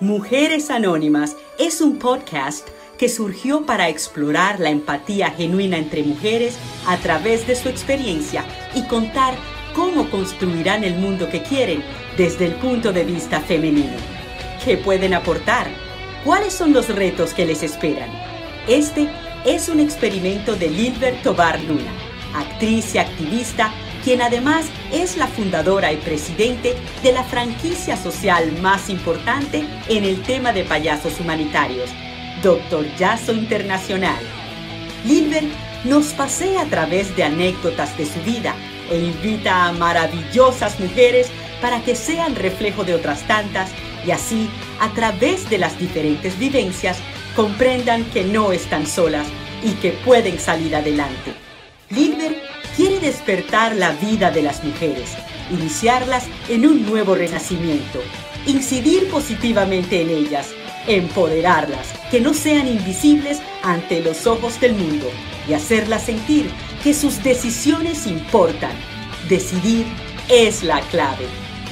Mujeres Anónimas es un podcast que surgió para explorar la empatía genuina entre mujeres a través de su experiencia y contar cómo construirán el mundo que quieren desde el punto de vista femenino. ¿Qué pueden aportar? ¿Cuáles son los retos que les esperan? Este es un experimento de Lilbert Tobar Luna, actriz y activista quien además es la fundadora y presidente de la franquicia social más importante en el tema de payasos humanitarios, Doctor Yaso Internacional. Lilbert nos pasea a través de anécdotas de su vida e invita a maravillosas mujeres para que sean reflejo de otras tantas y así, a través de las diferentes vivencias, comprendan que no están solas y que pueden salir adelante. Despertar la vida de las mujeres, iniciarlas en un nuevo renacimiento, incidir positivamente en ellas, empoderarlas, que no sean invisibles ante los ojos del mundo y hacerlas sentir que sus decisiones importan. Decidir es la clave.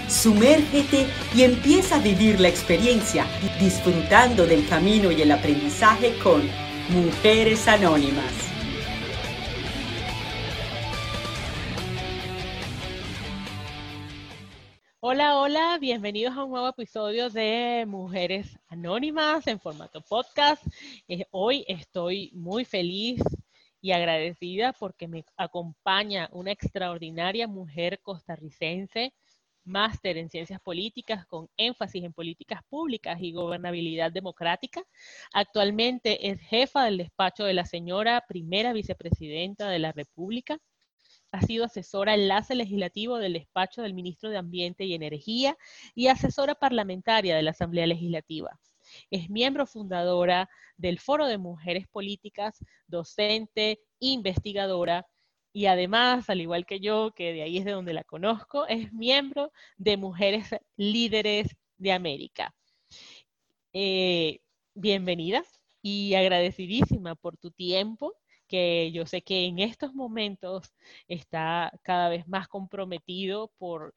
Sumérgete y empieza a vivir la experiencia disfrutando del camino y el aprendizaje con Mujeres Anónimas. Hola, hola, bienvenidos a un nuevo episodio de Mujeres Anónimas en formato podcast. Eh, hoy estoy muy feliz y agradecida porque me acompaña una extraordinaria mujer costarricense, máster en ciencias políticas con énfasis en políticas públicas y gobernabilidad democrática. Actualmente es jefa del despacho de la señora primera vicepresidenta de la República ha sido asesora enlace legislativo del despacho del ministro de Ambiente y Energía y asesora parlamentaria de la Asamblea Legislativa. Es miembro fundadora del Foro de Mujeres Políticas, docente, investigadora y además, al igual que yo, que de ahí es de donde la conozco, es miembro de Mujeres Líderes de América. Eh, bienvenida y agradecidísima por tu tiempo que yo sé que en estos momentos está cada vez más comprometido por,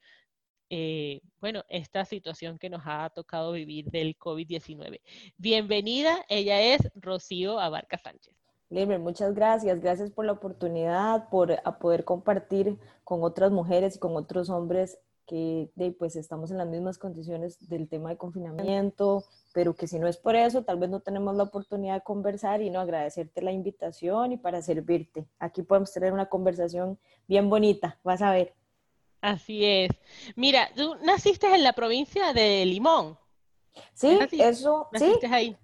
eh, bueno, esta situación que nos ha tocado vivir del COVID-19. Bienvenida, ella es Rocío Abarca Sánchez. Libre, muchas gracias. Gracias por la oportunidad, por a poder compartir con otras mujeres y con otros hombres que pues estamos en las mismas condiciones del tema de confinamiento, pero que si no es por eso, tal vez no tenemos la oportunidad de conversar y no agradecerte la invitación y para servirte. Aquí podemos tener una conversación bien bonita, vas a ver. Así es. Mira, tú naciste en la provincia de Limón. Sí, eso, ¿Naciste sí. ahí?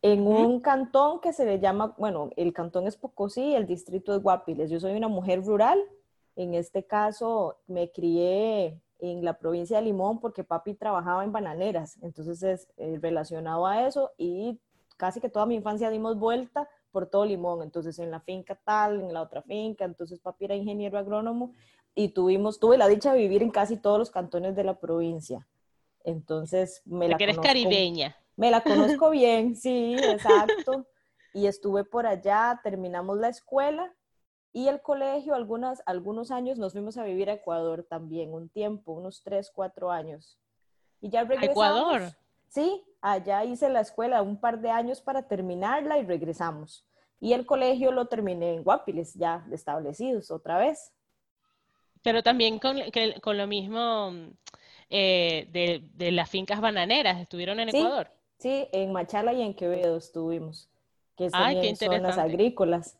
En un cantón que se le llama, bueno, el cantón es Pocosí, el distrito de Guapiles. Yo soy una mujer rural. En este caso, me crié en la provincia de Limón porque papi trabajaba en bananeras, entonces es eh, relacionado a eso y casi que toda mi infancia dimos vuelta por todo Limón, entonces en la finca tal, en la otra finca, entonces papi era ingeniero agrónomo y tuvimos, tuve la dicha de vivir en casi todos los cantones de la provincia. Entonces me la eres caribeña. Me la conozco bien, sí, exacto. Y estuve por allá, terminamos la escuela y el colegio, algunas, algunos años nos fuimos a vivir a Ecuador también, un tiempo, unos tres, cuatro años. Y ya regresamos. ¿Ecuador? Sí, allá hice la escuela un par de años para terminarla y regresamos. Y el colegio lo terminé en Guapiles, ya establecidos otra vez. Pero también con, con lo mismo eh, de, de, las fincas bananeras, ¿estuvieron en Ecuador? Sí, en Machala y en Quevedo estuvimos, que son zonas agrícolas.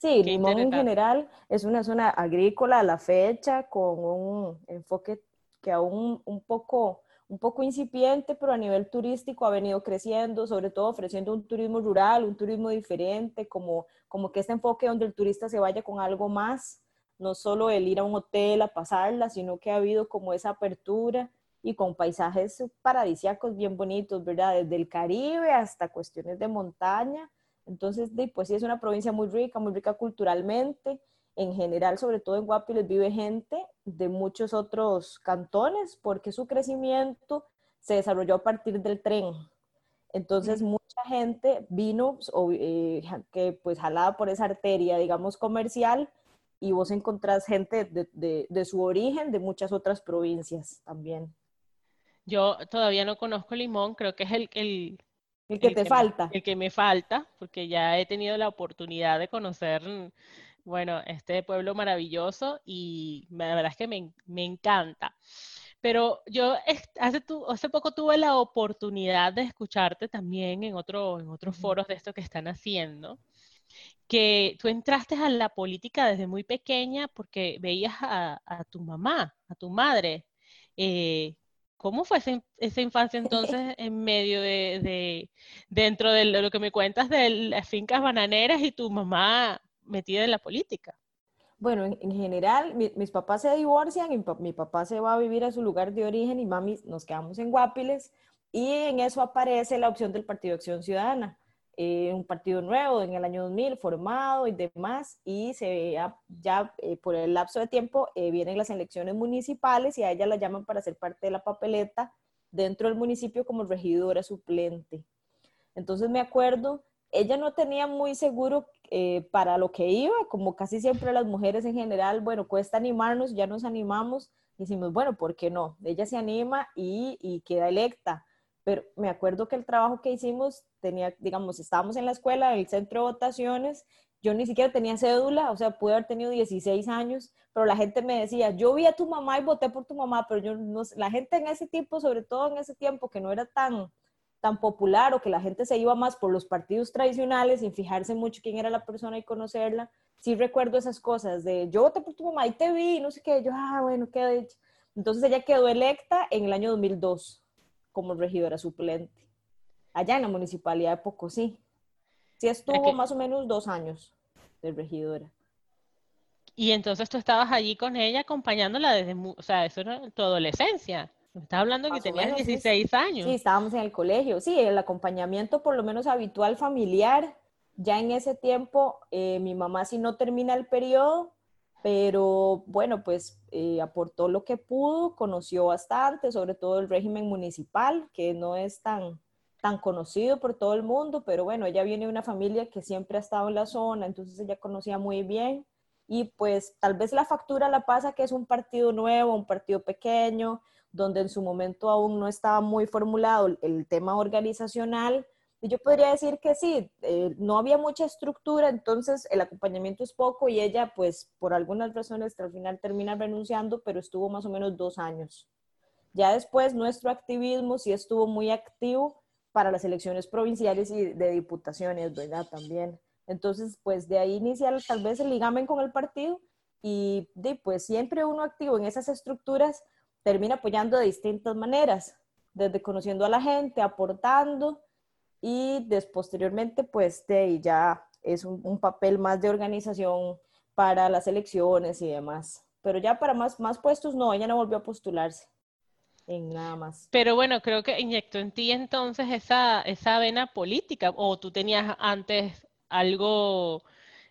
Sí, Limón en general es una zona agrícola a la fecha con un enfoque que aún un poco, un poco incipiente, pero a nivel turístico ha venido creciendo, sobre todo ofreciendo un turismo rural, un turismo diferente, como, como que este enfoque donde el turista se vaya con algo más, no solo el ir a un hotel a pasarla, sino que ha habido como esa apertura y con paisajes paradisíacos bien bonitos, ¿verdad? Desde el Caribe hasta cuestiones de montaña entonces, pues sí, es una provincia muy rica, muy rica culturalmente. En general, sobre todo en Guapiles, vive gente de muchos otros cantones porque su crecimiento se desarrolló a partir del tren. Entonces, mucha gente vino, eh, que pues jalada por esa arteria, digamos, comercial, y vos encontrás gente de, de, su origen de muchas otras provincias también. Yo todavía no conozco Limón, creo que es el, el, el que te falta. el que me falta, porque ya he tenido la oportunidad de conocer, bueno, este pueblo maravilloso y la verdad es que me, me encanta. Pero yo hace, hace poco tuve la oportunidad de escucharte también en, otro, en otros foros de esto que están haciendo, que tú entraste a la política desde muy pequeña porque veías a, tu mamá, a tu madre. Eh, ¿Cómo fue esa, infancia entonces en medio de, dentro de lo que me cuentas de las fincas bananeras y tu mamá metida en la política? Bueno, en, general, mis papás se divorcian, y mi, papá se va a vivir a su lugar de origen y mami nos quedamos en Guapiles y en eso aparece la opción del Partido de Acción Ciudadana, eh, un partido nuevo en el año 2000 formado y demás y se ya, ya eh, por el lapso de tiempo eh, vienen las elecciones municipales y a ella la llaman para ser parte de la papeleta dentro del municipio como regidora suplente. Entonces me acuerdo ella no tenía muy seguro para lo que iba, como casi siempre las mujeres en general, bueno, cuesta animarnos, ya nos animamos, decimos, bueno, ¿por qué no? Ella se anima y, queda electa. Pero me acuerdo que el trabajo que hicimos tenía, digamos, estábamos en la escuela, en el centro de votaciones, yo ni siquiera tenía cédula, o sea, pude haber tenido 16 años, pero la gente me decía, yo vi a tu mamá y voté por tu mamá, pero yo no, la gente en ese tiempo, sobre todo en ese tiempo que no era tan, tan popular o que la gente se iba más por los partidos tradicionales sin fijarse mucho quién era la persona y conocerla, sí recuerdo esas cosas de yo voté por tu mamá y te vi, no sé qué, yo, ah, bueno, qué dicho. Entonces ella quedó electa en el año 2002 como regidora suplente, allá en la municipalidad de Pocosí. Sí estuvo más o menos dos años de regidora. Y entonces tú estabas allí con ella acompañándola desde, o sea, eso era tu adolescencia. Me estás hablando que tenías 16 años. Sí, estábamos en el colegio. Sí, el acompañamiento por lo menos habitual familiar. Ya en ese tiempo, eh, mi mamá sí no termina el periodo, pero bueno, pues eh, aportó lo que pudo, conoció bastante, sobre todo el régimen municipal, que no es tan, tan conocido por todo el mundo, pero bueno, ella viene de una familia que siempre ha estado en la zona, entonces ella conocía muy bien y pues tal vez la factura la pasa que es un partido nuevo, un partido pequeño, donde en su momento aún no estaba muy formulado el tema organizacional. Y yo podría decir que sí, eh, no había mucha estructura, entonces el acompañamiento es poco y ella pues por algunas razones al final termina renunciando, pero estuvo más o menos dos años. Ya después nuestro activismo sí estuvo muy activo para las elecciones provinciales y de diputaciones, ¿verdad? También. Entonces, pues de ahí inicia tal vez el ligamen con el partido y de, pues siempre uno activo en esas estructuras termina apoyando de distintas maneras, desde conociendo a la gente, aportando y después, posteriormente pues de ya es un, papel más de organización para las elecciones y demás. Pero ya para más, más puestos no, ella no volvió a postularse en nada más. Pero bueno, creo que inyectó en ti entonces esa, esa vena política o tú tenías antes algo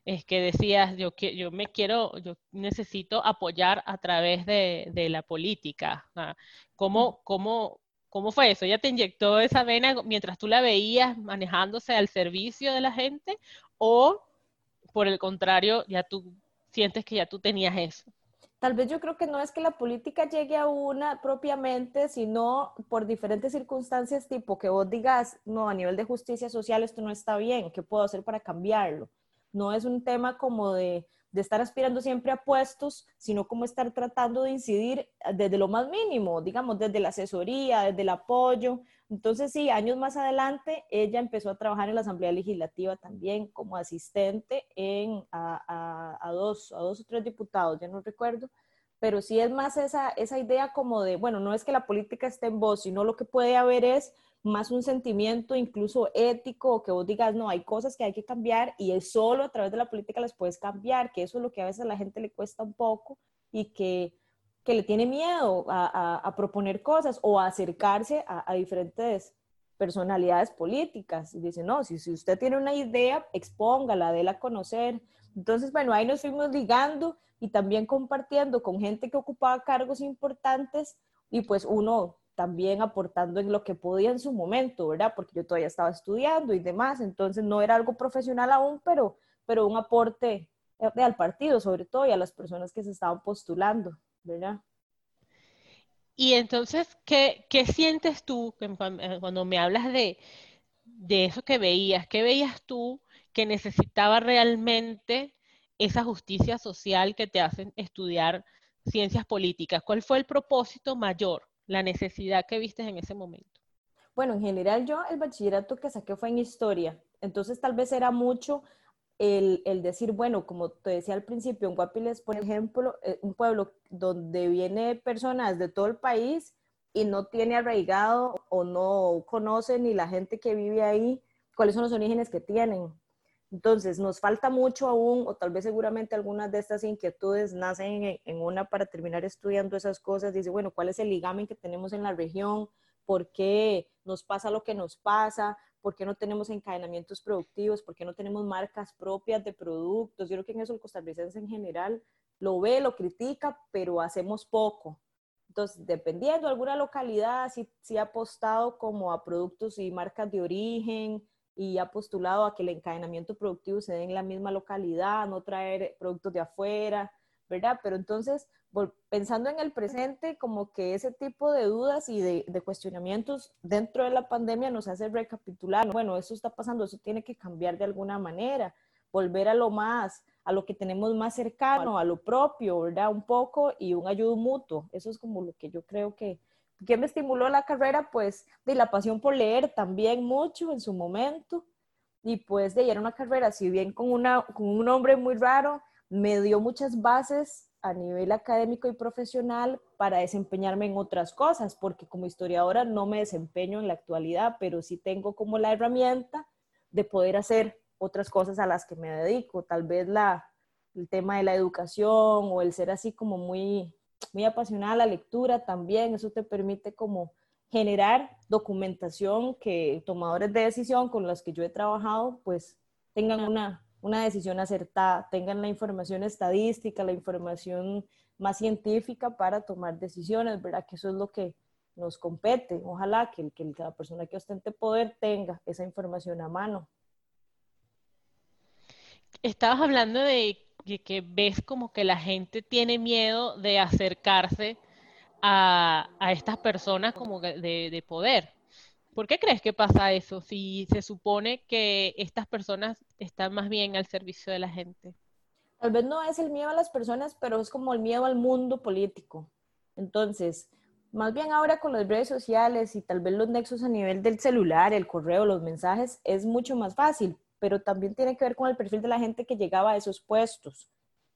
es que decías, yo, yo me quiero, yo necesito apoyar a través de, la política. ¿Cómo, cómo, ¿Cómo fue eso? ¿Ya te inyectó esa vena mientras tú la veías manejándose al servicio de la gente? ¿O por el contrario, ya tú sientes que ya tú tenías eso? Tal vez yo creo que no es que la política llegue a una propiamente, sino por diferentes circunstancias, tipo que vos digas, no, a nivel de justicia social esto no está bien, ¿qué puedo hacer para cambiarlo? No es un tema como de, estar aspirando siempre a puestos, sino como estar tratando de incidir desde lo más mínimo, digamos, desde la asesoría, desde el apoyo. Entonces, sí, años más adelante, ella empezó a trabajar en la Asamblea Legislativa también como asistente en, a, dos, a dos o tres diputados, ya no recuerdo, pero sí es más esa, esa idea como de, bueno, no es que la política esté en voz, sino lo que puede haber es más un sentimiento incluso ético, que vos digas, no, hay cosas que hay que cambiar y es solo a través de la política las puedes cambiar, que eso es lo que a veces a la gente le cuesta un poco y que, que le tiene miedo a, a, proponer cosas o a acercarse a, a, diferentes personalidades políticas. Y dice, no, si, si usted tiene una idea, expóngala, déla a conocer. Entonces, bueno, ahí nos fuimos ligando y también compartiendo con gente que ocupaba cargos importantes y pues uno también aportando en lo que podía en su momento, ¿verdad? Porque yo todavía estaba estudiando y demás, entonces no era algo profesional aún, pero, pero un aporte al partido sobre todo y a las personas que se estaban postulando, ¿verdad? Y entonces, ¿qué, sientes tú cuando me hablas de, de eso que veías? ¿Qué veías tú que necesitaba realmente esa justicia social que te hacen estudiar ciencias políticas? ¿Cuál fue el propósito mayor, la necesidad que viste en ese momento? Bueno, en general yo el bachillerato que saqué fue en historia, entonces tal vez era mucho el, el, decir, bueno, como te decía al principio, en Guapiles, por ejemplo, eh, un pueblo donde viene personas de todo el país y no tiene arraigado o no conoce ni la gente que vive ahí cuáles son los orígenes que tienen. Entonces, nos falta mucho aún, o tal vez seguramente algunas de estas inquietudes nacen en, en una para terminar estudiando esas cosas. Dice, bueno, ¿cuál es el ligamen que tenemos en la región? ¿Por qué nos pasa lo que nos pasa? ¿Por qué no tenemos encadenamientos productivos? ¿Por qué no tenemos marcas propias de productos? Yo creo que en eso el costarricense en general lo ve, lo critica, pero hacemos poco. Entonces, dependiendo de alguna localidad, sí, sí ha apostado como a productos y marcas de origen y ha postulado a que el encadenamiento productivo se dé en la misma localidad, no traer productos de afuera, ¿verdad? Pero entonces, pensando en el presente, como que ese tipo de dudas y de, cuestionamientos dentro de la pandemia nos hace recapitular, bueno, eso está pasando, eso tiene que cambiar de alguna manera, volver a lo más, a lo que tenemos más cercano, a lo propio, ¿verdad? Un poco y un ayudo mutuo. Eso es como lo que yo creo que, que me estimuló la carrera, pues, de la pasión por leer también mucho en su momento. Y pues de era una carrera, si bien con, una, con un nombre muy raro, me dio muchas bases a nivel académico y profesional para desempeñarme en otras cosas, porque como historiadora no me desempeño en la actualidad, pero sí tengo como la herramienta de poder hacer otras cosas a las que me dedico, tal vez la, el tema de la educación o el ser así como muy, muy apasionada la lectura también, eso te permite como generar documentación que tomadores de decisión con los que yo he trabajado pues tengan una, una decisión acertada, tengan la información estadística, la información más científica para tomar decisiones, ¿verdad? Que eso es lo que nos compete. Ojalá que, que la persona que ostente poder tenga esa información a mano. Estabas hablando de que, ves como que la gente tiene miedo de acercarse a, estas personas como de, de poder. ¿Por qué crees que pasa eso si se supone que estas personas están más bien al servicio de la gente? Tal vez no es el miedo a las personas, pero es como el miedo al mundo político. Entonces, más bien ahora con las redes sociales y tal vez los nexos a nivel del celular, el correo, los mensajes, es mucho más fácil, pero también tiene que ver con el perfil de la gente que llegaba a esos puestos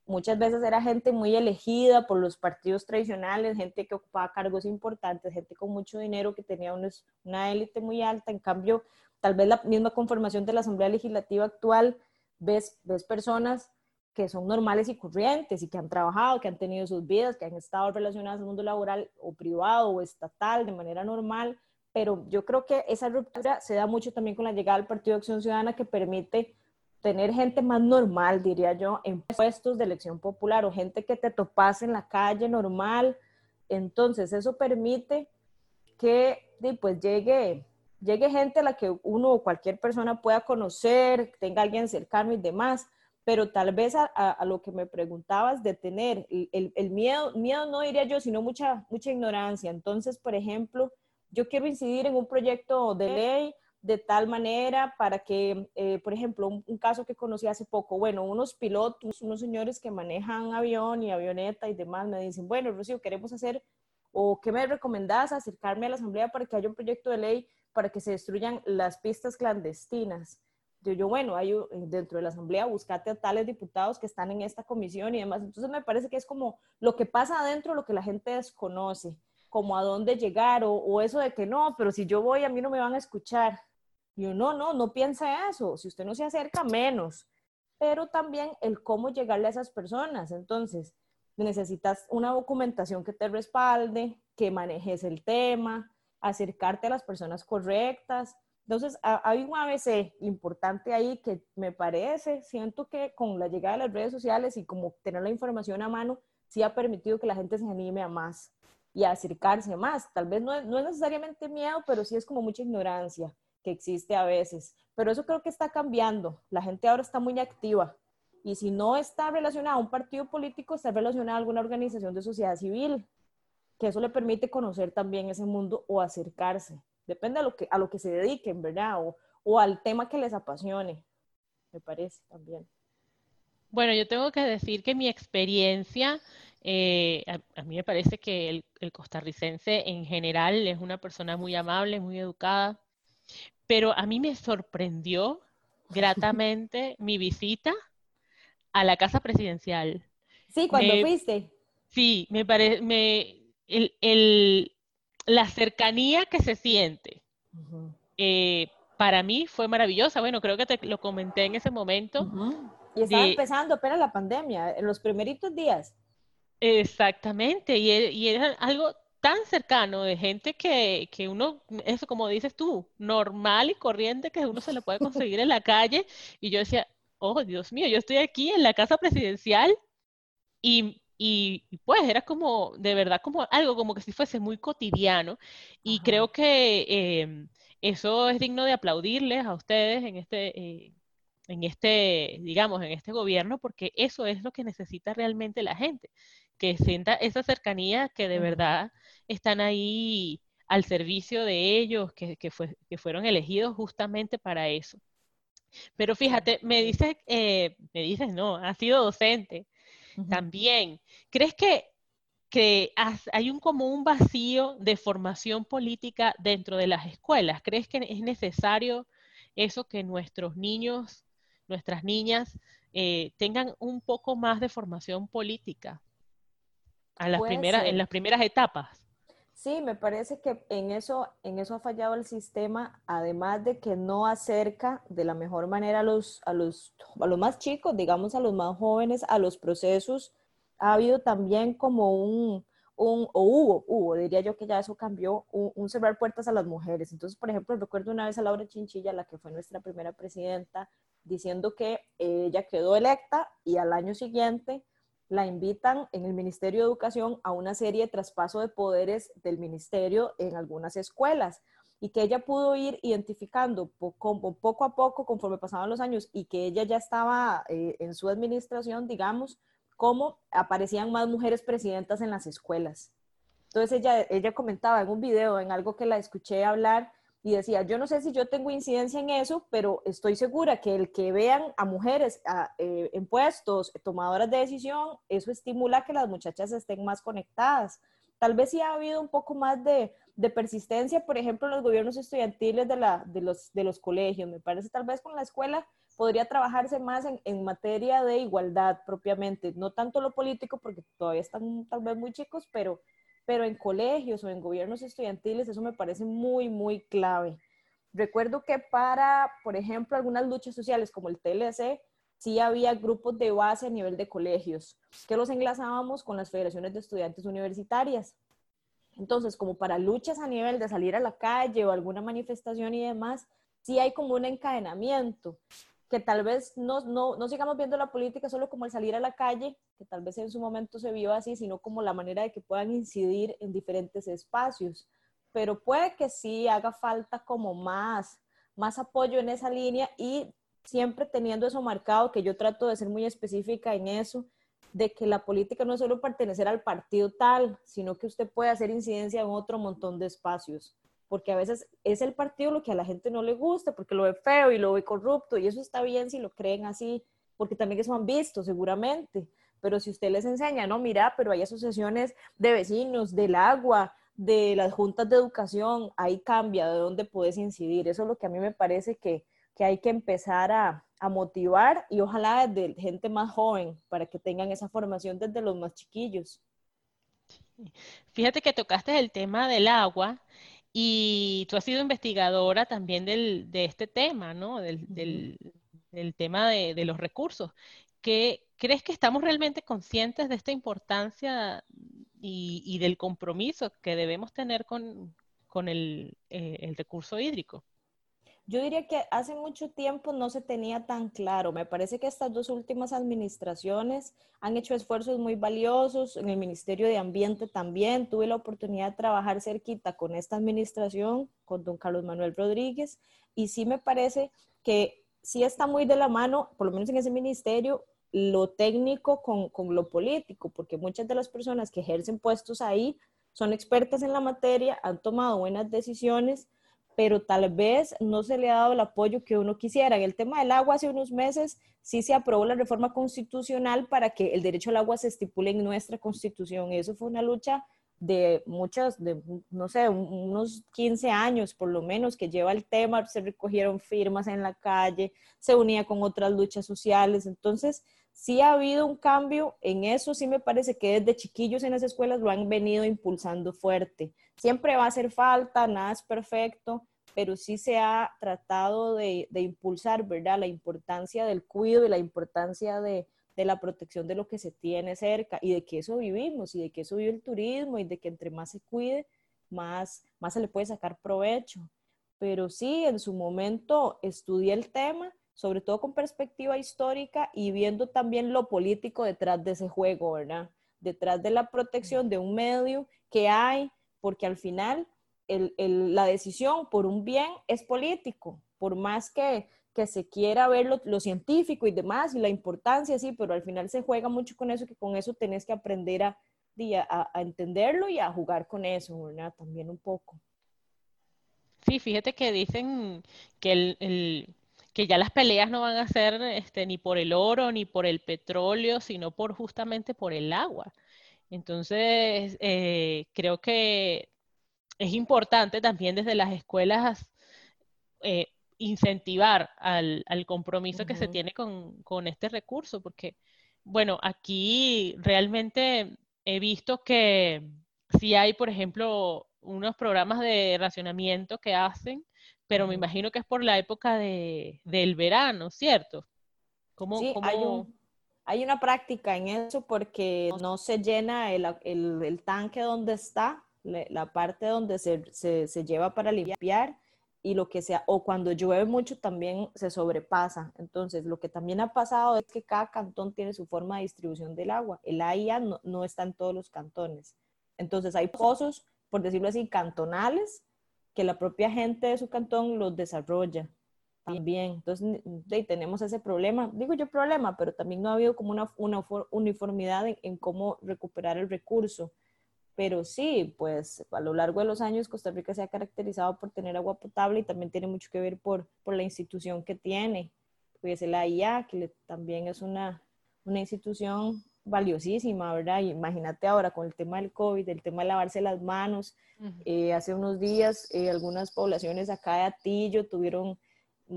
muchas veces era gente muy elegida por los partidos tradicionales, gente que ocupaba cargos importantes, gente con mucho dinero que tenía una élite muy alta. En cambio, tal vez la misma conformación de la Asamblea Legislativa actual, ves, ves personas que son normales y corrientes y que han trabajado, que han tenido sus vidas, que han estado relacionadas al mundo laboral o privado o estatal de manera normal, pero yo creo que esa ruptura se da mucho también con la llegada del Partido de Acción Ciudadana que permite tener gente más normal, diría yo, en puestos de elección popular o gente que te topase en la calle normal. Entonces, eso permite que pues llegue, llegue gente a la que uno o cualquier persona pueda conocer, tenga alguien cercano y demás. Pero tal vez a, lo que me preguntabas de tener el, el, miedo, miedo no diría yo, sino mucha, mucha ignorancia. Entonces, por ejemplo, yo quiero incidir en un proyecto de ley de tal manera para que, eh, por ejemplo, un, caso que conocí hace poco, bueno, unos pilotos, unos señores que manejan avión y avioneta y demás, me dicen, bueno, Rocío, queremos hacer, o qué me recomendás acercarme a la asamblea para que haya un proyecto de ley para que se destruyan las pistas clandestinas. Yo, yo bueno, hay dentro de la asamblea, buscate a tales diputados que están en esta comisión y demás. Entonces me parece que es como lo que pasa adentro, lo que la gente desconoce, como a dónde llegar o, o eso de que no, pero si yo voy a mí no me van a escuchar yo, no, no, no piensa eso. Si usted no se acerca, menos. Pero también el cómo llegarle a esas personas. Entonces, necesitas una documentación que te respalde, que manejes el tema, acercarte a las personas correctas. Entonces, hay un ABC importante ahí que me parece, siento que con la llegada de las redes sociales y como tener la información a mano, sí ha permitido que la gente se anime a más y acercarse más. Tal vez no no es necesariamente miedo, pero sí es como mucha ignorancia que existe a veces. Pero eso creo que está cambiando. La gente ahora está muy activa. Y si no está relacionada a un partido político, está relacionada a alguna organización de sociedad civil que eso le permite conocer también ese mundo o acercarse. Depende a lo que, a lo que se dediquen, ¿verdad? O, o al tema que les apasione, me parece también. Bueno, yo tengo que decir que mi experiencia, eh, a, mí me parece que el, el, costarricense en general es una persona muy amable, muy educada, pero a mí me sorprendió gratamente mi visita a la casa presidencial. Sí, cuando fuiste. Sí, me parece, me, el, el, la cercanía que se siente. Eh, para mí fue maravillosa. Bueno, creo que te lo comenté en ese momento. Y estaba empezando apenas la pandemia, en los primeritos días. Exactamente, y, e, y, era algo tan cercano de gente que, que uno, eso como dices tú, normal y corriente que uno se lo puede conseguir en la calle. Y yo decía, oh, Dios mío, yo estoy aquí en la casa presidencial y, y, pues era como, de verdad, como algo como que si fuese muy cotidiano. Y creo que em, eso es digno de aplaudirles a ustedes en este, eh, en este, digamos, en este gobierno, porque eso es lo que necesita realmente la gente, que sienta esa cercanía que de verdad están ahí al servicio de ellos, que, que, fue, que fueron elegidos justamente para eso. Pero fíjate, me dices, eh, me dices, no, has sido docente también. ¿Crees que, que hay un como un vacío de formación política dentro de las escuelas? ¿Crees que es necesario eso que nuestros niños, nuestras niñas eh, tengan un poco más de formación política a las primeras, en las primeras etapas? Sí, me parece que en eso, en eso ha fallado el sistema, además de que no acerca de la mejor manera a los, a los, a los más chicos, digamos a los más jóvenes, a los procesos. Ha habido también como un, un o hubo, hubo, diría yo que ya eso cambió, un, cerrar puertas a las mujeres. Entonces, por ejemplo, recuerdo una vez a Laura Chinchilla, la que fue nuestra primera presidenta, diciendo que ella quedó electa y al año siguiente la invitan en el Ministerio de Educación a una serie de traspaso de poderes del ministerio en algunas escuelas y que ella pudo ir identificando poco, a poco conforme pasaban los años y que ella ya estaba eh, en su administración, digamos, cómo aparecían más mujeres presidentas en las escuelas. Entonces ella, ella comentaba en un video, en algo que la escuché hablar, y decía, yo no sé si yo tengo incidencia en eso, pero estoy segura que el que vean a mujeres eh, en puestos, tomadoras de decisión, eso estimula que las muchachas estén más conectadas. Tal vez sí ha habido un poco más de, persistencia, por ejemplo, en los gobiernos estudiantiles de, la, de, los, de los colegios. Me parece tal vez con la escuela podría trabajarse más en, en, materia de igualdad propiamente, no tanto lo político, porque todavía están tal vez muy chicos, pero pero en colegios o en gobiernos estudiantiles eso me parece muy, muy clave. Recuerdo que para, por ejemplo, algunas luchas sociales como el TLC, sí había grupos de base a nivel de colegios, que los enlazábamos con las federaciones de estudiantes universitarias. Entonces, como para luchas a nivel de salir a la calle o alguna manifestación y demás, sí hay como un encadenamiento que tal vez no, no, no, sigamos viendo la política solo como el salir a la calle, que tal vez en su momento se vio así, sino como la manera de que puedan incidir en diferentes espacios. Pero puede que sí haga falta como más, más apoyo en esa línea y siempre teniendo eso marcado, que yo trato de ser muy específica en eso, de que la política no es solo pertenecer al partido tal, sino que usted puede hacer incidencia en otro montón de espacios porque a veces es el partido lo que a la gente no le gusta, porque lo ve feo y lo ve corrupto, y eso está bien si lo creen así, porque también eso han visto seguramente, pero si usted les enseña, no, mira, pero hay asociaciones de vecinos, del agua, de las juntas de educación, ahí cambia de dónde puedes incidir, eso es lo que a mí me parece que, que hay que empezar a, a motivar y ojalá desde gente más joven, para que tengan esa formación desde los más chiquillos. Fíjate que tocaste el tema del agua y tú has sido investigadora también del, de este tema, ¿no? Del, del, tema de, de, los recursos. ¿Qué, ¿Crees que estamos realmente conscientes de esta importancia y, y del compromiso que debemos tener con, con el, eh, el recurso hídrico? Yo diría que hace mucho tiempo no se tenía tan claro. Me parece que estas dos últimas administraciones han hecho esfuerzos muy valiosos. En el Ministerio de Ambiente también tuve la oportunidad de trabajar cerquita con esta administración, con don Carlos Manuel Rodríguez, y sí me parece que sí está muy de la mano, por lo menos en ese ministerio, lo técnico con, con lo político, porque muchas de las personas que ejercen puestos ahí son expertas en la materia, han tomado buenas decisiones, pero tal vez no se le ha dado el apoyo que uno quisiera. En el tema del agua, hace unos meses sí se aprobó la reforma constitucional para que el derecho al agua se estipule en nuestra constitución. Eso fue una lucha de muchas, de, no sé, unos 15 años por lo menos que lleva el tema, se recogieron firmas en la calle, se unía con otras luchas sociales. Entonces, sí ha habido un cambio en eso, sí me parece que desde chiquillos en las escuelas lo han venido impulsando fuerte. Siempre va a hacer falta, nada es perfecto, pero sí se ha tratado de, impulsar, ¿verdad? La importancia del cuidado y la importancia de, la protección de lo que se tiene cerca y de que eso vivimos y de que eso vive el turismo y de que entre más se cuide, más, más se le puede sacar provecho. Pero sí, en su momento estudié el tema sobre todo con perspectiva histórica y viendo también lo político detrás de ese juego, ¿verdad? Detrás de la protección de un medio que hay, porque al final la decisión por un bien es político, por más que, que se quiera ver lo, científico y demás y la importancia, sí, pero al final se juega mucho con eso, que con eso tenés que aprender a, a, entenderlo y a jugar con eso, ¿verdad? También un poco. Sí, fíjate que dicen que el que ya las peleas no van a ser este, ni por el oro ni por el petróleo, sino por justamente por el agua. Entonces, eh, creo que es importante también desde las escuelas eh, incentivar al, compromiso que se tiene con, con, este recurso, porque, bueno, aquí realmente he visto que si hay, por ejemplo, unos programas de racionamiento que hacen, pero me imagino que es por la época de, del verano, ¿cierto? ¿Cómo, sí, Hay, una práctica en eso porque no se llena el, el, tanque donde está, la parte donde se, se, se, lleva para limpiar y lo que sea, o cuando llueve mucho también se sobrepasa. Entonces, lo que también ha pasado es que cada cantón tiene su forma de distribución del agua. El AIA no, no está en todos los cantones. Entonces, hay pozos, por decirlo así, cantonales, que la propia gente de su cantón los desarrolla también. Entonces, tenemos ese problema, digo yo problema, pero también no ha habido como una, una uniformidad en, cómo recuperar el recurso. Pero sí, pues a lo largo de los años Costa Rica se ha caracterizado por tener agua potable y también tiene mucho que ver por, por la institución que tiene. Pues la IA, que también es una, una institución valiosísima, ¿verdad? Imagínate ahora con el tema del COVID, el tema de lavarse las manos. Eh, hace unos días eh, algunas poblaciones acá de Atillo tuvieron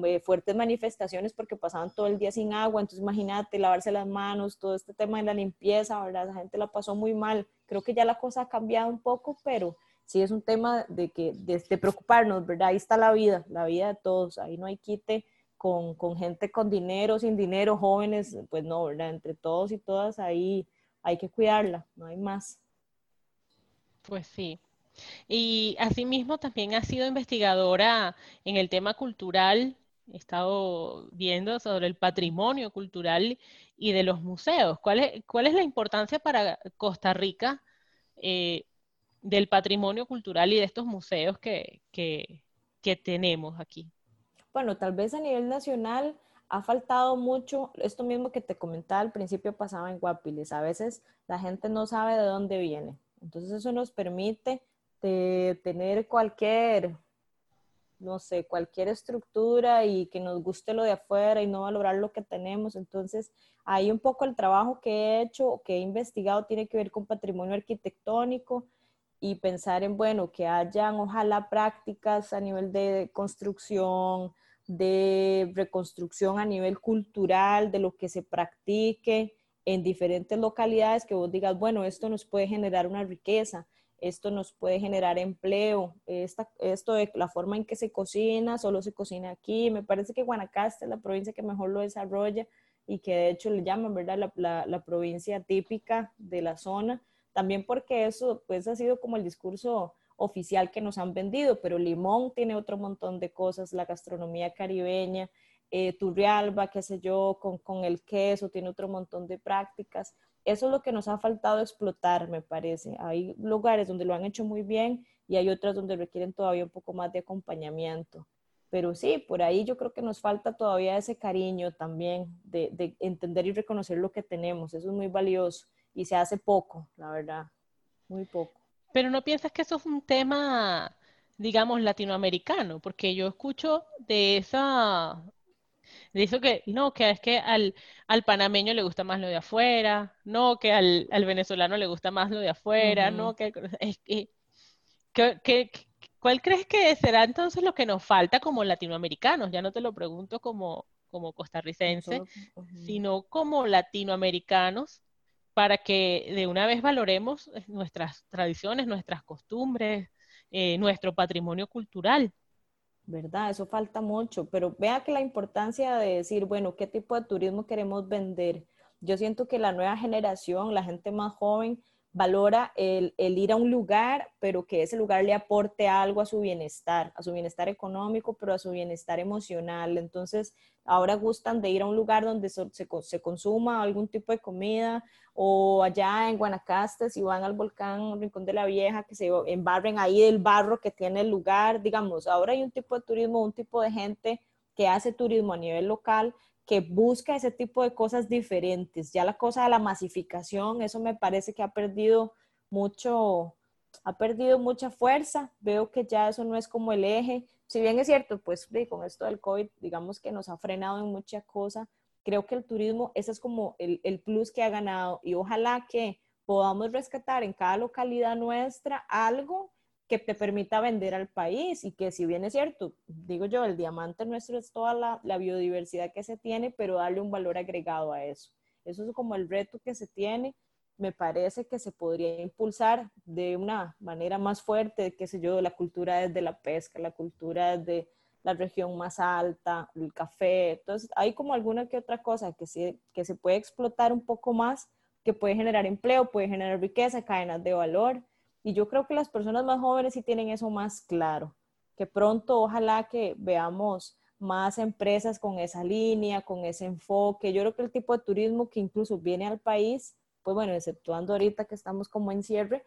eh, fuertes manifestaciones porque pasaban todo el día sin agua, entonces imagínate lavarse las manos, todo este tema de la limpieza, ¿verdad? La gente la pasó muy mal. Creo que ya la cosa ha cambiado un poco, pero sí es un tema de que de, de preocuparnos, ¿verdad? Ahí está la vida, la vida de todos, ahí no hay quite con, gente con dinero, sin dinero, jóvenes, pues no, ¿verdad? Entre todos y todas ahí hay que cuidarla, no hay más. Pues sí. Y asimismo también ha sido investigadora en el tema cultural, he estado viendo sobre el patrimonio cultural y de los museos. ¿Cuál es, cuál es la importancia para Costa Rica eh, del patrimonio cultural y de estos museos que, que tenemos aquí? Bueno, tal vez a nivel nacional ha faltado mucho, esto mismo que te comentaba al principio pasaba en Guapiles, a veces la gente no sabe de dónde viene, entonces eso nos permite tener cualquier, no sé, cualquier estructura y que nos guste lo de afuera y no valorar lo que tenemos, entonces ahí un poco el trabajo que he hecho, que he investigado tiene que ver con patrimonio arquitectónico, y pensar en, bueno, que hayan ojalá prácticas a nivel de construcción, de reconstrucción a nivel cultural, de lo que se practique en diferentes localidades, que vos digas, bueno, esto nos puede generar una riqueza, esto nos puede generar empleo, esta, esto de la forma en que se cocina, solo se cocina aquí. Me parece que Guanacaste es la provincia que mejor lo desarrolla y que de hecho le llaman, ¿verdad?, la, la, la provincia típica de la zona. También porque eso, pues, ha sido como el discurso oficial que nos han vendido, pero Limón tiene otro montón de cosas, la gastronomía caribeña, eh, Turrialba, qué sé yo, con, con, el queso, tiene otro montón de prácticas. Eso es lo que nos ha faltado explotar, me parece. Hay lugares donde lo han hecho muy bien y hay otras donde requieren todavía un poco más de acompañamiento. Pero sí, por ahí yo creo que nos falta todavía ese cariño también de, de entender y reconocer lo que tenemos. Eso es muy valioso y se hace poco, la verdad, muy poco. Pero no piensas que eso es un tema, digamos, latinoamericano, porque yo escucho de esa, de eso que, no, que es que al, al panameño le gusta más lo de afuera, no, que al, al venezolano le gusta más lo de afuera, no, que, es, que, que, ¿cuál crees que será entonces lo que nos falta como latinoamericanos? Ya no te lo pregunto como, como costarricense, sino como latinoamericanos para que de una vez valoremos eh, nuestras tradiciones, nuestras costumbres, eh, nuestro patrimonio cultural. ¿Verdad? Eso falta mucho, pero vea que la importancia de decir, bueno, ¿qué tipo de turismo queremos vender? Yo siento que la nueva generación, la gente más joven, valora el, ir a un lugar, pero que ese lugar le aporte algo a su bienestar, a su bienestar económico, pero a su bienestar emocional. Entonces, ahora gustan de ir a un lugar donde se, se, consuma algún tipo de comida, o allá en Guanacaste, si van al volcán Rincón de la Vieja, que se embarren ahí del barro que tiene el lugar, digamos, ahora hay un tipo de turismo, un tipo de gente que hace turismo a nivel local que busca ese tipo de cosas diferentes. Ya la cosa de la masificación, eso me parece que ha perdido mucho, ha perdido mucha fuerza. Veo que ya eso no es como el eje. Si bien es cierto, pues con esto del COVID, digamos que nos ha frenado en mucha cosa, creo que el turismo, ese es como el, el plus que ha ganado y ojalá que podamos rescatar en cada localidad nuestra algo que te permita vender al país y que si bien es cierto, digo yo, el diamante nuestro es toda la, biodiversidad que se tiene, pero darle un valor agregado a eso. Eso es como el reto que se tiene. Me parece que se podría impulsar de una manera más fuerte, qué sé yo, la cultura desde la pesca, la cultura desde la región más alta, el café. Entonces, hay como alguna que otra cosa que, sí, que se puede explotar un poco más, que puede generar empleo, puede generar riqueza, cadenas de valor y yo creo que las personas más jóvenes sí tienen eso más claro, que pronto ojalá que veamos más empresas con esa línea, con ese enfoque. Yo creo que el tipo de turismo que incluso viene al país, pues bueno, exceptuando ahorita que estamos como en cierre,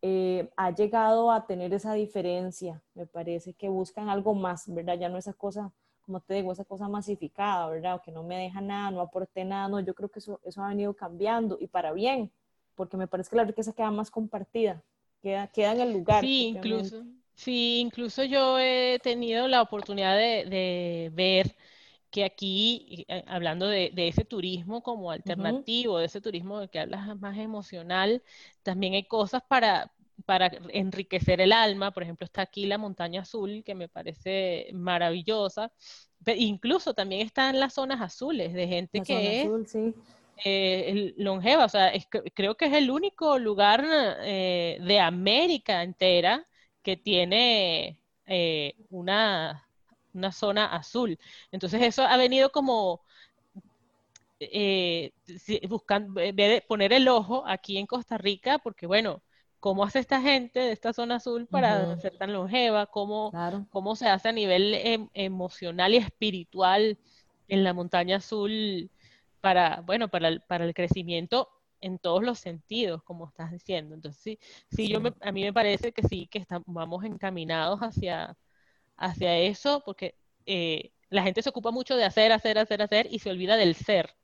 eh, ha llegado a tener esa diferencia. Me parece que buscan algo más, ¿verdad? Ya no esa cosa, como te digo, esa cosa masificada, ¿verdad? O que no me deja nada, no aporte nada, no, yo creo que eso, eso ha venido cambiando y para bien, porque me parece que la riqueza queda más compartida queda, en el lugar. Sí, incluso, sí, incluso yo he tenido la oportunidad de, ver que aquí, eh, hablando de, ese turismo como alternativo, de ese turismo que hablas más emocional, también hay cosas para, para enriquecer el alma. Por ejemplo, está aquí la montaña azul, que me parece maravillosa. incluso también están las zonas azules de gente que es eh, longeva, o sea, creo que es el único lugar eh, de América entera que tiene eh, una, una, zona azul. Entonces eso ha venido como buscando poner el ojo aquí en Costa Rica, porque bueno, ¿cómo hace esta gente de esta zona azul para ser tan longeva? ¿Cómo, ¿Cómo se hace a nivel em, emocional y espiritual en la montaña azul? Para, bueno, para el, para el crecimiento en todos los sentidos, como estás diciendo. Entonces, sí, sí, Yo a mí me parece que sí, que estamos, vamos encaminados hacia, hacia eso, porque eh, la gente se ocupa mucho de hacer, hacer, hacer, hacer y se olvida del ser.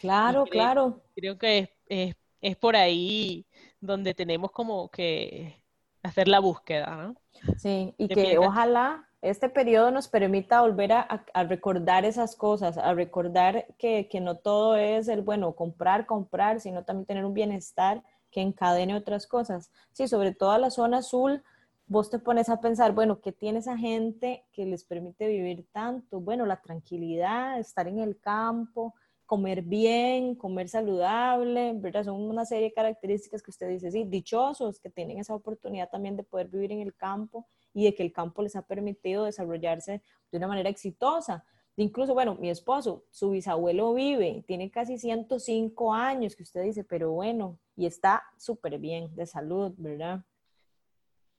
Claro, claro. Creo que es, es, por ahí donde tenemos como que hacer la búsqueda, ¿no? Sí, y que ojalá este periodo nos permita volver a, recordar esas cosas, a recordar que, no todo es el, bueno, comprar, comprar, sino también tener un bienestar que encadene otras cosas. Sí, sobre todo la zona azul, vos te pones a pensar, bueno, ¿qué tiene esa gente que les permite vivir tanto? Bueno, la tranquilidad, estar en el campo, comer bien, comer saludable, ¿verdad? Son una serie de características que usted dice, sí, dichosos que tienen esa oportunidad también de poder vivir en el campo y de que el campo les ha permitido desarrollarse de una manera exitosa. Incluso, bueno, mi esposo, su bisabuelo vive, tiene casi 105 años, que usted dice, pero bueno, y está súper bien de salud, ¿verdad?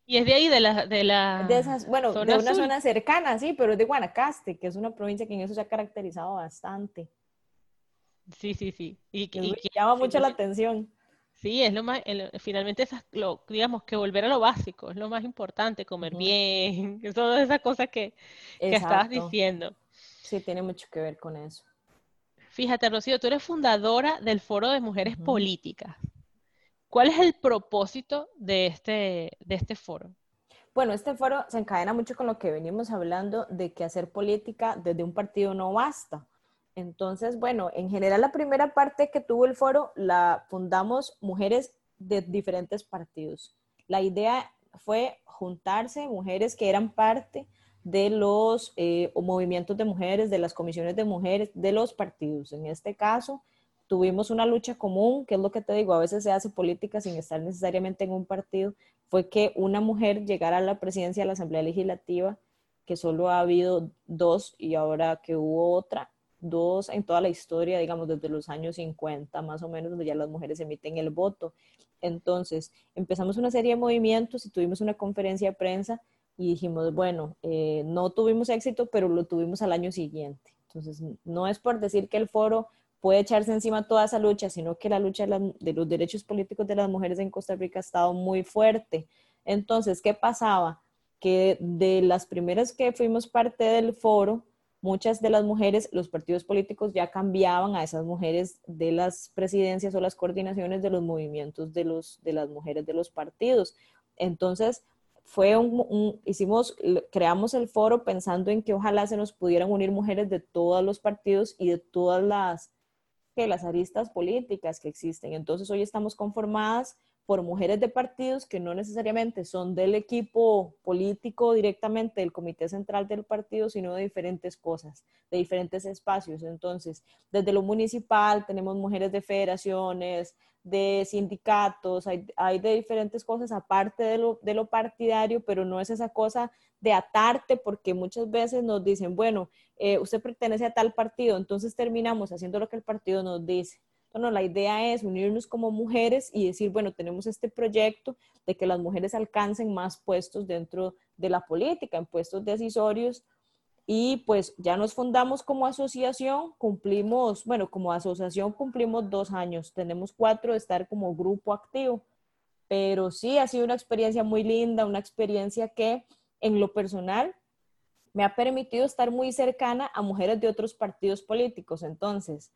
Y es de ahí, de la... De, la de esas, bueno, de una zona cercana, sí, pero es de Guanacaste, que es una provincia que en eso se ha caracterizado bastante. Sí, sí, sí. Y, que llama mucho la atención. Sí, es lo más, finalmente es lo, digamos que volver a lo básico, es lo más importante, comer bien, todas esas cosas que, que estabas diciendo. Sí, tiene mucho que ver con eso. Fíjate, Rocío, tú eres fundadora del Foro de Mujeres Políticas. ¿Cuál es el propósito de este, de este foro? Bueno, este foro se encadena mucho con lo que venimos hablando de que hacer política desde un partido no basta. Entonces, bueno, en general la primera parte que tuvo el foro la fundamos mujeres de diferentes partidos. La idea fue juntarse mujeres que eran parte de los eh, movimientos de mujeres, de las comisiones de mujeres, de los partidos. En este caso, tuvimos una lucha común, que es lo que te digo, a veces se hace política sin estar necesariamente en un partido, fue que una mujer llegara a la presidencia de la Asamblea Legislativa, que solo ha habido dos y ahora que hubo otra, dos en toda la historia, digamos, desde los años 50 más o menos, donde ya las mujeres emiten el voto. Entonces, empezamos una serie de movimientos y tuvimos una conferencia de prensa y dijimos, bueno, eh, no tuvimos éxito, pero lo tuvimos al año siguiente. Entonces, no es por decir que el foro puede echarse encima toda esa lucha, sino que la lucha de, los derechos políticos de las mujeres en Costa Rica ha estado muy fuerte. Entonces, ¿qué pasaba? Que de las primeras que fuimos parte del foro, muchas de las mujeres, los partidos políticos ya cambiaban a esas mujeres de las presidencias o las coordinaciones de los movimientos de, los, de las mujeres de los partidos. Entonces, fue un, hicimos, creamos el foro pensando en que ojalá se nos pudieran unir mujeres de todos los partidos y de todas las, que las aristas políticas que existen. Entonces hoy estamos conformadas por mujeres de partidos que no necesariamente son del equipo político directamente del comité central del partido, sino de diferentes cosas, de diferentes espacios. Entonces, desde lo municipal tenemos mujeres de federaciones, de sindicatos, hay, hay de diferentes cosas aparte de lo, de lo partidario, pero no es esa cosa de atarte porque muchas veces nos dicen, bueno, eh, usted pertenece a tal partido, entonces terminamos haciendo lo que el partido nos dice. Bueno, la idea es unirnos como mujeres y decir, bueno, tenemos este proyecto de que las mujeres alcancen más puestos dentro de la política, en puestos decisorios. Y pues ya nos fundamos como asociación, cumplimos, bueno, como asociación cumplimos dos años, tenemos cuatro de estar como grupo activo, pero sí ha sido una experiencia muy linda, una experiencia que en lo personal me ha permitido estar muy cercana a mujeres de otros partidos políticos. Entonces,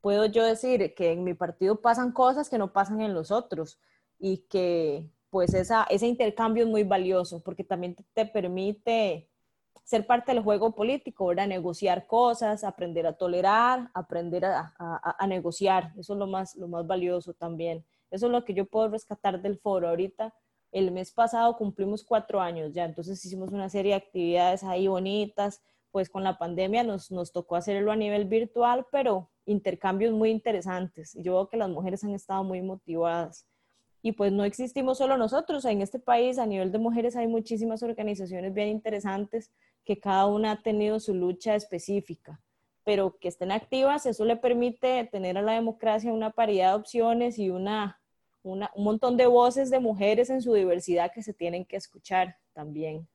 puedo yo decir que en mi partido pasan cosas que no pasan en los otros y que pues esa, ese intercambio es muy valioso porque también te, permite ser parte del juego político, ¿verdad? Negociar cosas, aprender a tolerar, aprender a, a, negociar. Eso es lo más, lo más valioso también. Eso es lo que yo puedo rescatar del foro. Ahorita, el mes pasado cumplimos cuatro años ya, entonces hicimos una serie de actividades ahí bonitas, pues con la pandemia nos, nos tocó hacerlo a nivel virtual, pero intercambios muy interesantes. Yo veo que las mujeres han estado muy motivadas. Y pues no existimos solo nosotros, en este país a nivel de mujeres hay muchísimas organizaciones bien interesantes que cada una ha tenido su lucha específica, pero que estén activas, eso le permite tener a la democracia una paridad de opciones y una, un montón de voces de mujeres en su diversidad que se tienen que escuchar también.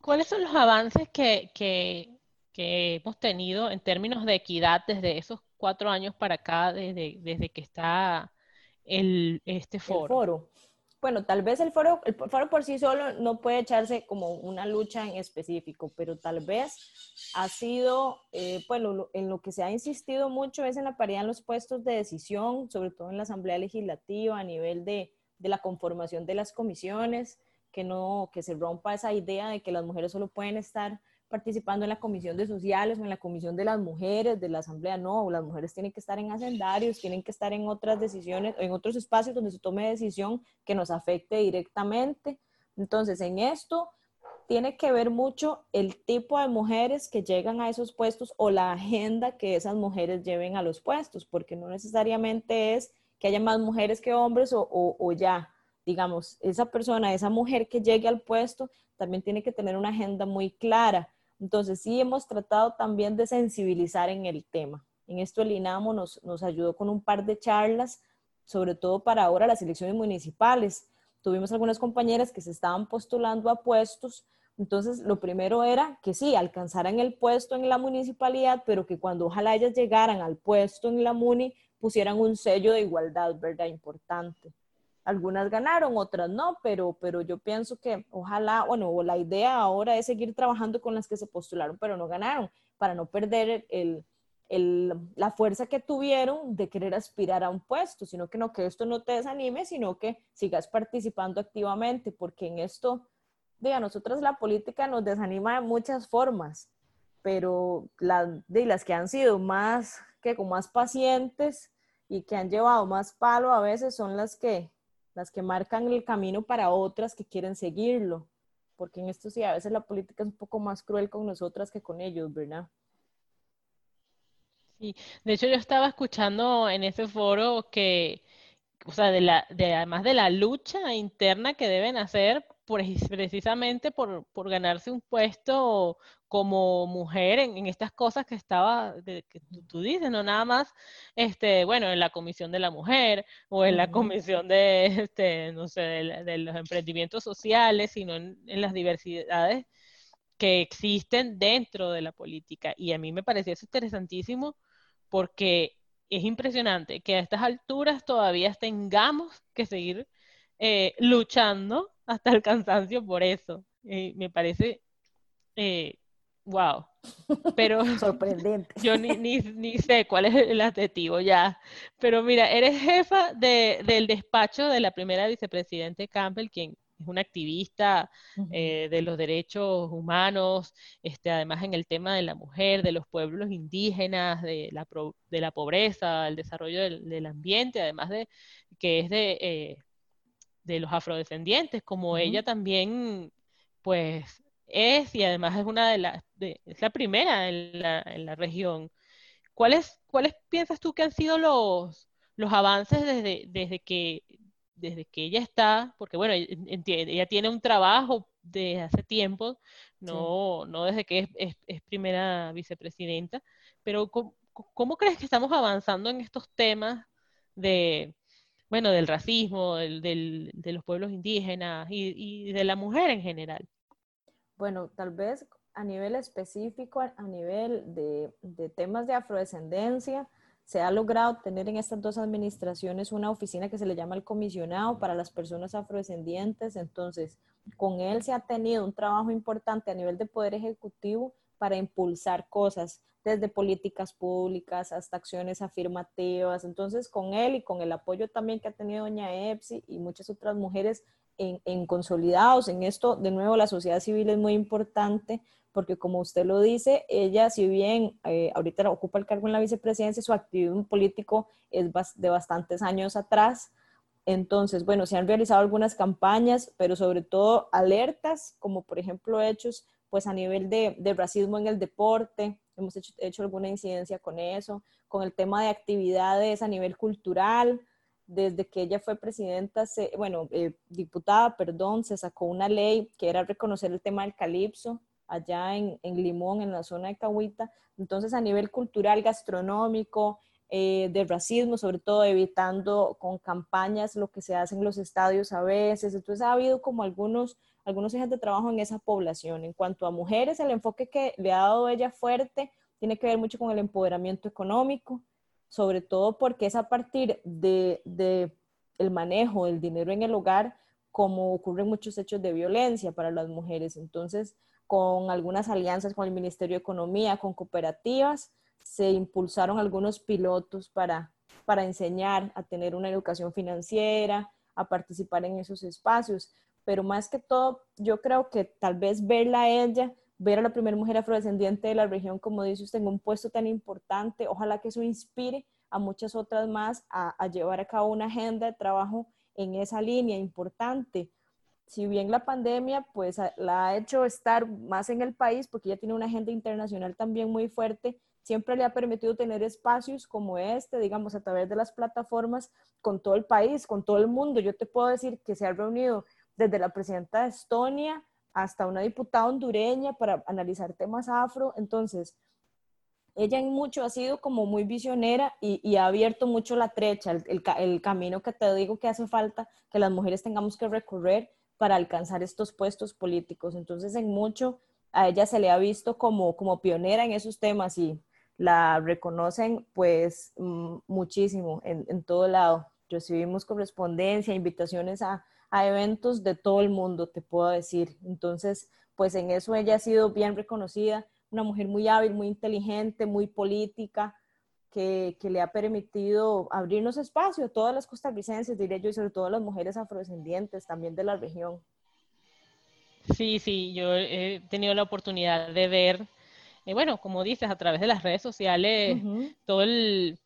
¿Cuáles son los avances que, hemos tenido en términos de equidad desde esos cuatro años para acá, desde, desde que está el, este foro? foro. Bueno, tal vez el foro, el foro por sí solo no puede echarse como una lucha en específico, pero tal vez ha sido, eh, bueno, en lo que se ha insistido mucho es en la paridad en los puestos de decisión, sobre todo en la Asamblea Legislativa, a nivel de, de la conformación de las comisiones que no, que se rompa esa idea de que las mujeres solo pueden estar participando en la comisión de sociales o en la comisión de las mujeres de la asamblea, no, las mujeres tienen que estar en hacendarios, tienen que estar en otras decisiones, en otros espacios donde se tome decisión que nos afecte directamente. Entonces, en esto tiene que ver mucho el tipo de mujeres que llegan a esos puestos o la agenda que esas mujeres lleven a los puestos, porque no necesariamente es que haya más mujeres que hombres o, o ya, digamos, esa persona, esa mujer que llegue al puesto, también tiene que tener una agenda muy clara. Entonces, sí hemos tratado también de sensibilizar en el tema. En esto el INAMO nos, ayudó con un par de charlas, sobre todo para ahora las elecciones municipales. Tuvimos algunas compañeras que se estaban postulando a puestos, entonces, lo primero era que sí, alcanzaran el puesto en la municipalidad, pero que cuando ojalá ellas llegaran al puesto en la MUNI, pusieran un sello de igualdad, ¿verdad? Importante. Algunas ganaron, otras no, pero, pero yo pienso que ojalá, bueno, la idea ahora es seguir trabajando con las que se postularon, pero no ganaron, para no perder la fuerza que tuvieron de querer aspirar a un puesto, sino que no que esto no te desanime, sino que sigas participando activamente, porque en esto, de a nosotros la política nos desanima de muchas formas, pero de las que han sido más, que con más pacientes y que han llevado más palo a veces son las que, las que marcan el camino para otras que quieren seguirlo, porque en esto sí, a veces la política es un poco más cruel con nosotras que con ellos, ¿verdad? Sí, de hecho yo estaba escuchando en ese foro que, o sea, de la, de, además de la lucha interna que deben hacer precisamente por, por ganarse un puesto como mujer en, estas cosas que estaba, que tú dices, no nada más, este, bueno, en la comisión de la mujer o en la comisión de, este, no sé, de, los emprendimientos sociales, sino en, en, las diversidades que existen dentro de la política. Y a mí me parecía eso interesantísimo porque es impresionante que a estas alturas todavía tengamos que seguir eh, luchando hasta el cansancio por eso. Eh, me parece, wow. Pero sorprendente. Yo ni, ni, sé cuál es el adjetivo ya. Pero mira, eres jefa de, del despacho de la primera vicepresidente Campbell, quien es una activista eh, de los derechos humanos, este, además en el tema de la mujer, de los pueblos indígenas, de la, de la pobreza, el desarrollo del, ambiente, además de que es de, eh, de los afrodescendientes, como ella también, pues, es y además es una de las, es la primera en la, en la región. ¿Cuáles, ¿Cuáles piensas tú que han sido los, los avances desde, desde que desde que ella está, porque bueno, ella tiene un trabajo de hace tiempo, no, no desde que es, primera vicepresidenta, pero ¿cómo, crees que estamos avanzando en estos temas de, bueno, del racismo, del, de los pueblos indígenas y, de la mujer en general? Bueno, tal vez a nivel específico, a nivel de, temas de afrodescendencia, se ha logrado tener en estas dos administraciones una oficina que se le llama el comisionado para las personas afrodescendientes. Entonces, con él se ha tenido un trabajo importante a nivel de poder ejecutivo para impulsar cosas, desde políticas públicas hasta acciones afirmativas. Entonces, con él y con el apoyo también que ha tenido doña Epsi y muchas otras mujeres en, en consolidados en esto, de nuevo, la sociedad civil es muy importante porque como usted lo dice, ella si bien eh, ahorita ocupa el cargo en la vicepresidencia, su activismo político es de bastantes años atrás. Entonces, bueno, se han realizado algunas campañas, pero sobre todo alertas, como por ejemplo hechos pues a nivel de, de racismo en el deporte, hemos hecho, hecho, alguna incidencia con eso, con el tema de actividades a nivel cultural, desde que ella fue presidenta, se, bueno, eh, diputada, perdón, se sacó una ley que era reconocer el tema del calipso, allá en, Limón, en la zona de Cahuita. Entonces, a nivel cultural, gastronómico, eh, de racismo, sobre todo evitando con campañas lo que se hace en los estadios a veces. Entonces, ha habido como algunos, algunos ejes de trabajo en esa población. En cuanto a mujeres, el enfoque que le ha dado ella fuerte tiene que ver mucho con el empoderamiento económico, sobre todo porque es a partir de, de el manejo del dinero en el hogar como ocurren muchos hechos de violencia para las mujeres. Entonces, con algunas alianzas con el Ministerio de Economía, con cooperativas, se impulsaron algunos pilotos para, para enseñar a tener una educación financiera, a participar en esos espacios. Pero más que todo, yo creo que tal vez verla a ella, ver a la primera mujer afrodescendiente de la región, como dice usted, en un puesto tan importante, ojalá que eso inspire a muchas otras más a, a llevar a cabo una agenda de trabajo en esa línea importante si bien la pandemia pues la ha hecho estar más en el país porque ella tiene una agenda internacional también muy fuerte, siempre le ha permitido tener espacios como este, digamos, a través de las plataformas con todo el país, con todo el mundo. Yo te puedo decir que se ha reunido desde la presidenta de Estonia hasta una diputada hondureña para analizar temas afro. Entonces, ella en mucho ha sido como muy visionera y, ha abierto mucho la trecha, el, camino que te digo que hace falta que las mujeres tengamos que recorrer para alcanzar estos puestos políticos. Entonces, en mucho a ella se le ha visto como, como pionera en esos temas y la reconocen pues mm, muchísimo en, en todo lado. Recibimos correspondencia, invitaciones a, a eventos de todo el mundo, te puedo decir. Entonces, pues en eso ella ha sido bien reconocida, una mujer muy hábil, muy inteligente, muy política, que, que, le ha permitido abrirnos espacio a todas las costarricenses, diría yo, y sobre todo a las mujeres afrodescendientes también de la región. Sí, sí, yo he tenido la oportunidad de ver, eh, bueno, como dices, a través de las redes sociales, todo el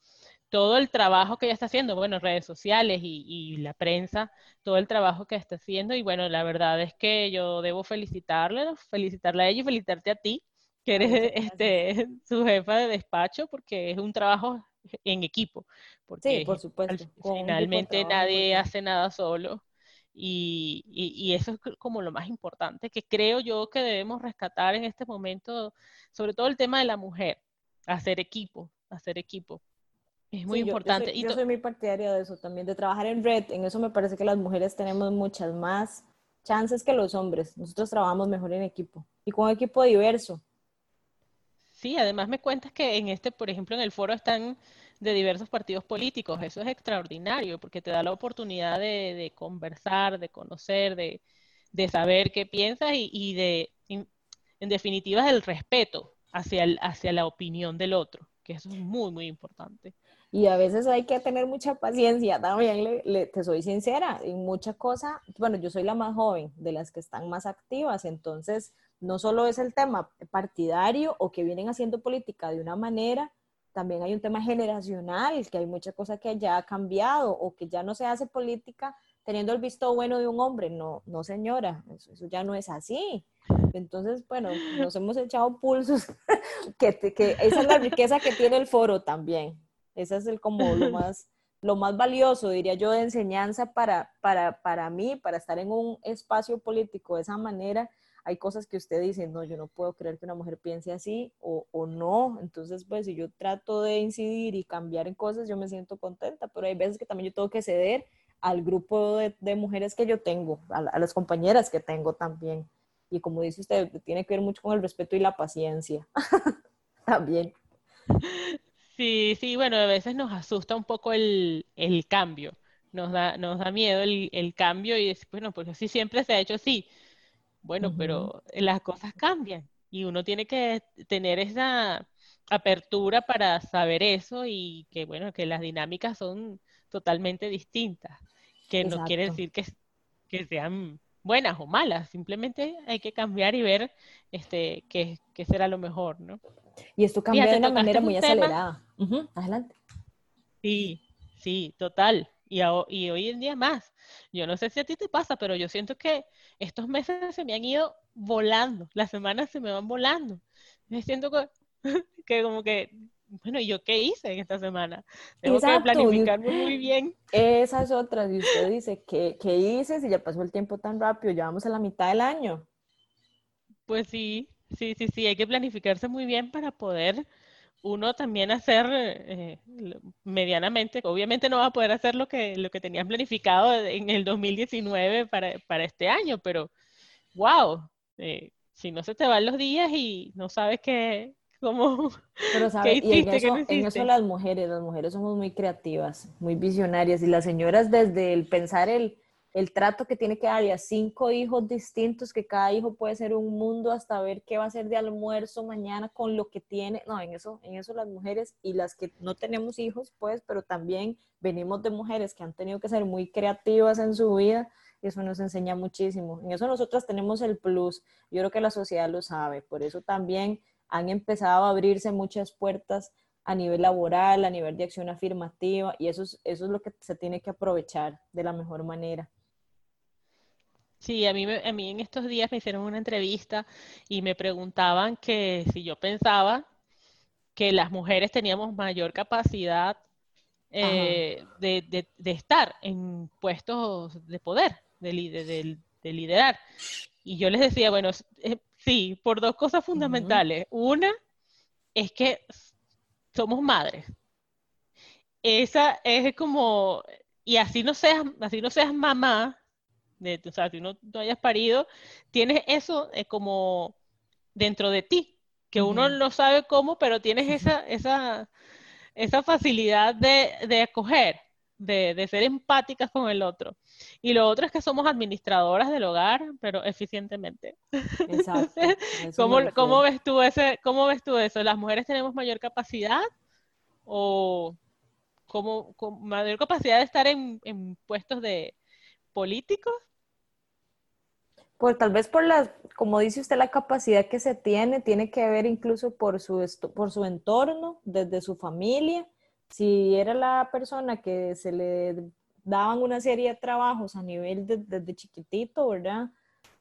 todo el trabajo que ella está haciendo, bueno, redes sociales y, la prensa, todo el trabajo que está haciendo. Y bueno, la verdad es que yo debo felicitarle, felicitarle a ella y felicitarte a ti, que eres este, su jefa de despacho, porque es un trabajo en equipo. Porque sí, por supuesto. finalmente nadie hace nada solo. Y, y, eso es como lo más importante que creo yo que debemos rescatar en este momento, sobre todo el tema de la mujer, hacer equipo, hacer equipo. Es muy importante. Yo soy, muy partidaria de eso también, de trabajar en red. En eso me parece que las mujeres tenemos muchas más chances que los hombres. Nosotros trabajamos mejor en equipo y con un equipo diverso. Sí, además me cuentas que en este, por ejemplo, en el foro están de diversos partidos políticos. Eso es extraordinario porque te da la oportunidad de, conversar, de conocer, de, saber qué piensas y, de, en definitiva, el respeto hacia, hacia la opinión del otro, que eso es muy, muy importante. Y a veces hay que tener mucha paciencia, también le, te soy sincera, en mucha cosa, bueno, yo soy la más joven de las que están más activas, entonces no solo es el tema partidario o que vienen haciendo política de una manera, también hay un tema generacional, que hay mucha cosa que ya ha cambiado o que ya no se hace política teniendo el visto bueno de un hombre. No, no señora, eso, ya no es así. Entonces, bueno, nos hemos echado pulsos, que, que esa es la riqueza que tiene el foro también. Ese es el como lo más, lo más valioso, diría yo, de enseñanza para, para, para mí, para estar en un espacio político de esa manera. Hay cosas que usted dice, no, yo no puedo creer que una mujer piense así o, o no. Entonces, pues si yo trato de incidir y cambiar en cosas, yo me siento contenta, pero hay veces que también yo tengo que ceder al grupo de, de mujeres que yo tengo, a, a, las compañeras que tengo también. Y como dice usted, tiene que ver mucho con el respeto y la paciencia también. Sí, sí, bueno, a veces nos asusta un poco el, el cambio, nos da, nos da miedo el, el cambio y decir, bueno, pues así siempre se ha hecho así. Bueno, pero las cosas cambian y uno tiene que tener esa apertura para saber eso y que, bueno, que las dinámicas son totalmente distintas, que no quiere decir que, que sean buenas o malas, simplemente hay que cambiar y ver este, qué, qué será lo mejor, ¿no? Y esto cambia de una manera muy acelerada. Adelante. Sí, sí, total. Y, y, hoy en día más. Yo no sé si a ti te pasa, pero yo siento que estos meses se me han ido volando, las semanas se me van volando. Me siento que, que como que, bueno, ¿y yo qué hice en esta semana? Tengo que planificarme muy bien. Esa es otra, y usted dice, ¿qué, ¿qué hice si ya pasó el tiempo tan rápido? Ya vamos a la mitad del año. Pues sí, Sí, sí, sí, hay que planificarse muy bien para poder uno también hacer eh, medianamente, obviamente no va a poder hacer lo que, lo que tenías planificado en el 2019 para, para este año, pero wow, eh, si no se te van los días y no sabes qué, cómo, pero sabes, y en eso, en eso las mujeres, las mujeres somos muy creativas, muy visionarias y las señoras desde el pensar el el trato que tiene que dar a cinco hijos distintos, que cada hijo puede ser un mundo hasta ver qué va a ser de almuerzo mañana con lo que tiene. No, en eso, en eso las mujeres y las que no tenemos hijos, pues, pero también venimos de mujeres que han tenido que ser muy creativas en su vida y eso nos enseña muchísimo. En eso nosotras tenemos el plus. Yo creo que la sociedad lo sabe, por eso también han empezado a abrirse muchas puertas a nivel laboral, a nivel de acción afirmativa, y eso es, eso es lo que se tiene que aprovechar de la mejor manera. Sí, a mí, a mí en estos días me hicieron una entrevista y me preguntaban que si yo pensaba que las mujeres teníamos mayor capacidad eh, de, estar en puestos de poder, de, liderar. Y yo les decía, bueno, eh, sí, por dos cosas fundamentales. Una es que somos madres. Esa es como, y así no seas, así no seas mamá, o sea, si no, no hayas parido, tienes eso eh, como dentro de ti, que uno no sabe cómo, pero tienes esa, esa, esa facilidad de, de acoger, de, de, ser empáticas con el otro. Y lo otro es que somos administradoras del hogar, pero eficientemente. Exacto. ¿cómo, ¿cómo, ves tú ese, ¿Cómo ves tú eso? ¿Las mujeres tenemos mayor capacidad o como, mayor capacidad de estar en, puestos de políticos? Pues tal vez por la, como dice usted, la capacidad que se tiene, tiene que ver incluso por su, por su entorno, desde su familia. Si era la persona que se le daban una serie de trabajos a nivel de, desde chiquitito, ¿verdad?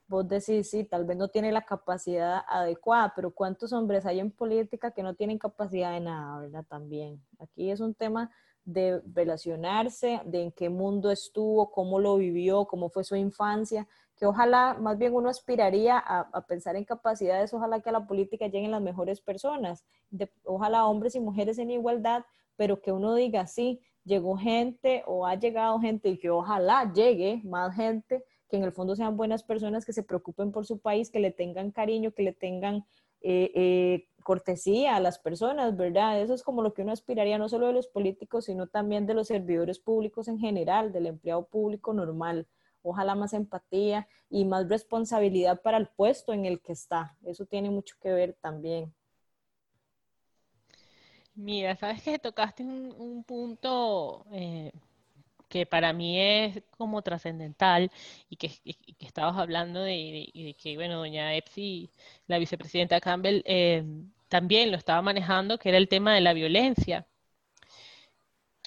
Vos decís, sí, tal vez no tiene la capacidad adecuada, pero ¿cuántos hombres hay en política que no tienen capacidad de nada, ¿verdad? También. Aquí es un tema de relacionarse, de en qué mundo estuvo, cómo lo vivió, cómo fue su infancia, que ojalá más bien uno aspiraría a, pensar en capacidades, ojalá que a la política lleguen las mejores personas, ojalá hombres y mujeres en igualdad, pero que uno diga, sí, llegó gente o ha llegado gente y que ojalá llegue más gente, que en el fondo sean buenas personas, que se preocupen por su país, que le tengan cariño, que le tengan eh, eh, cortesía a las personas, ¿verdad? Eso es como lo que uno aspiraría no solo de los políticos, sino también de los servidores públicos en general, del empleado público normal. Ojalá más empatía y más responsabilidad para el puesto en el que está. Eso tiene mucho que ver también. Mira, sabes que tocaste un, punto eh, que para mí es como trascendental y que, estabas hablando de, que, bueno, doña Epsi, la vicepresidenta Campbell, eh, también lo estaba manejando, que era el tema de la violencia.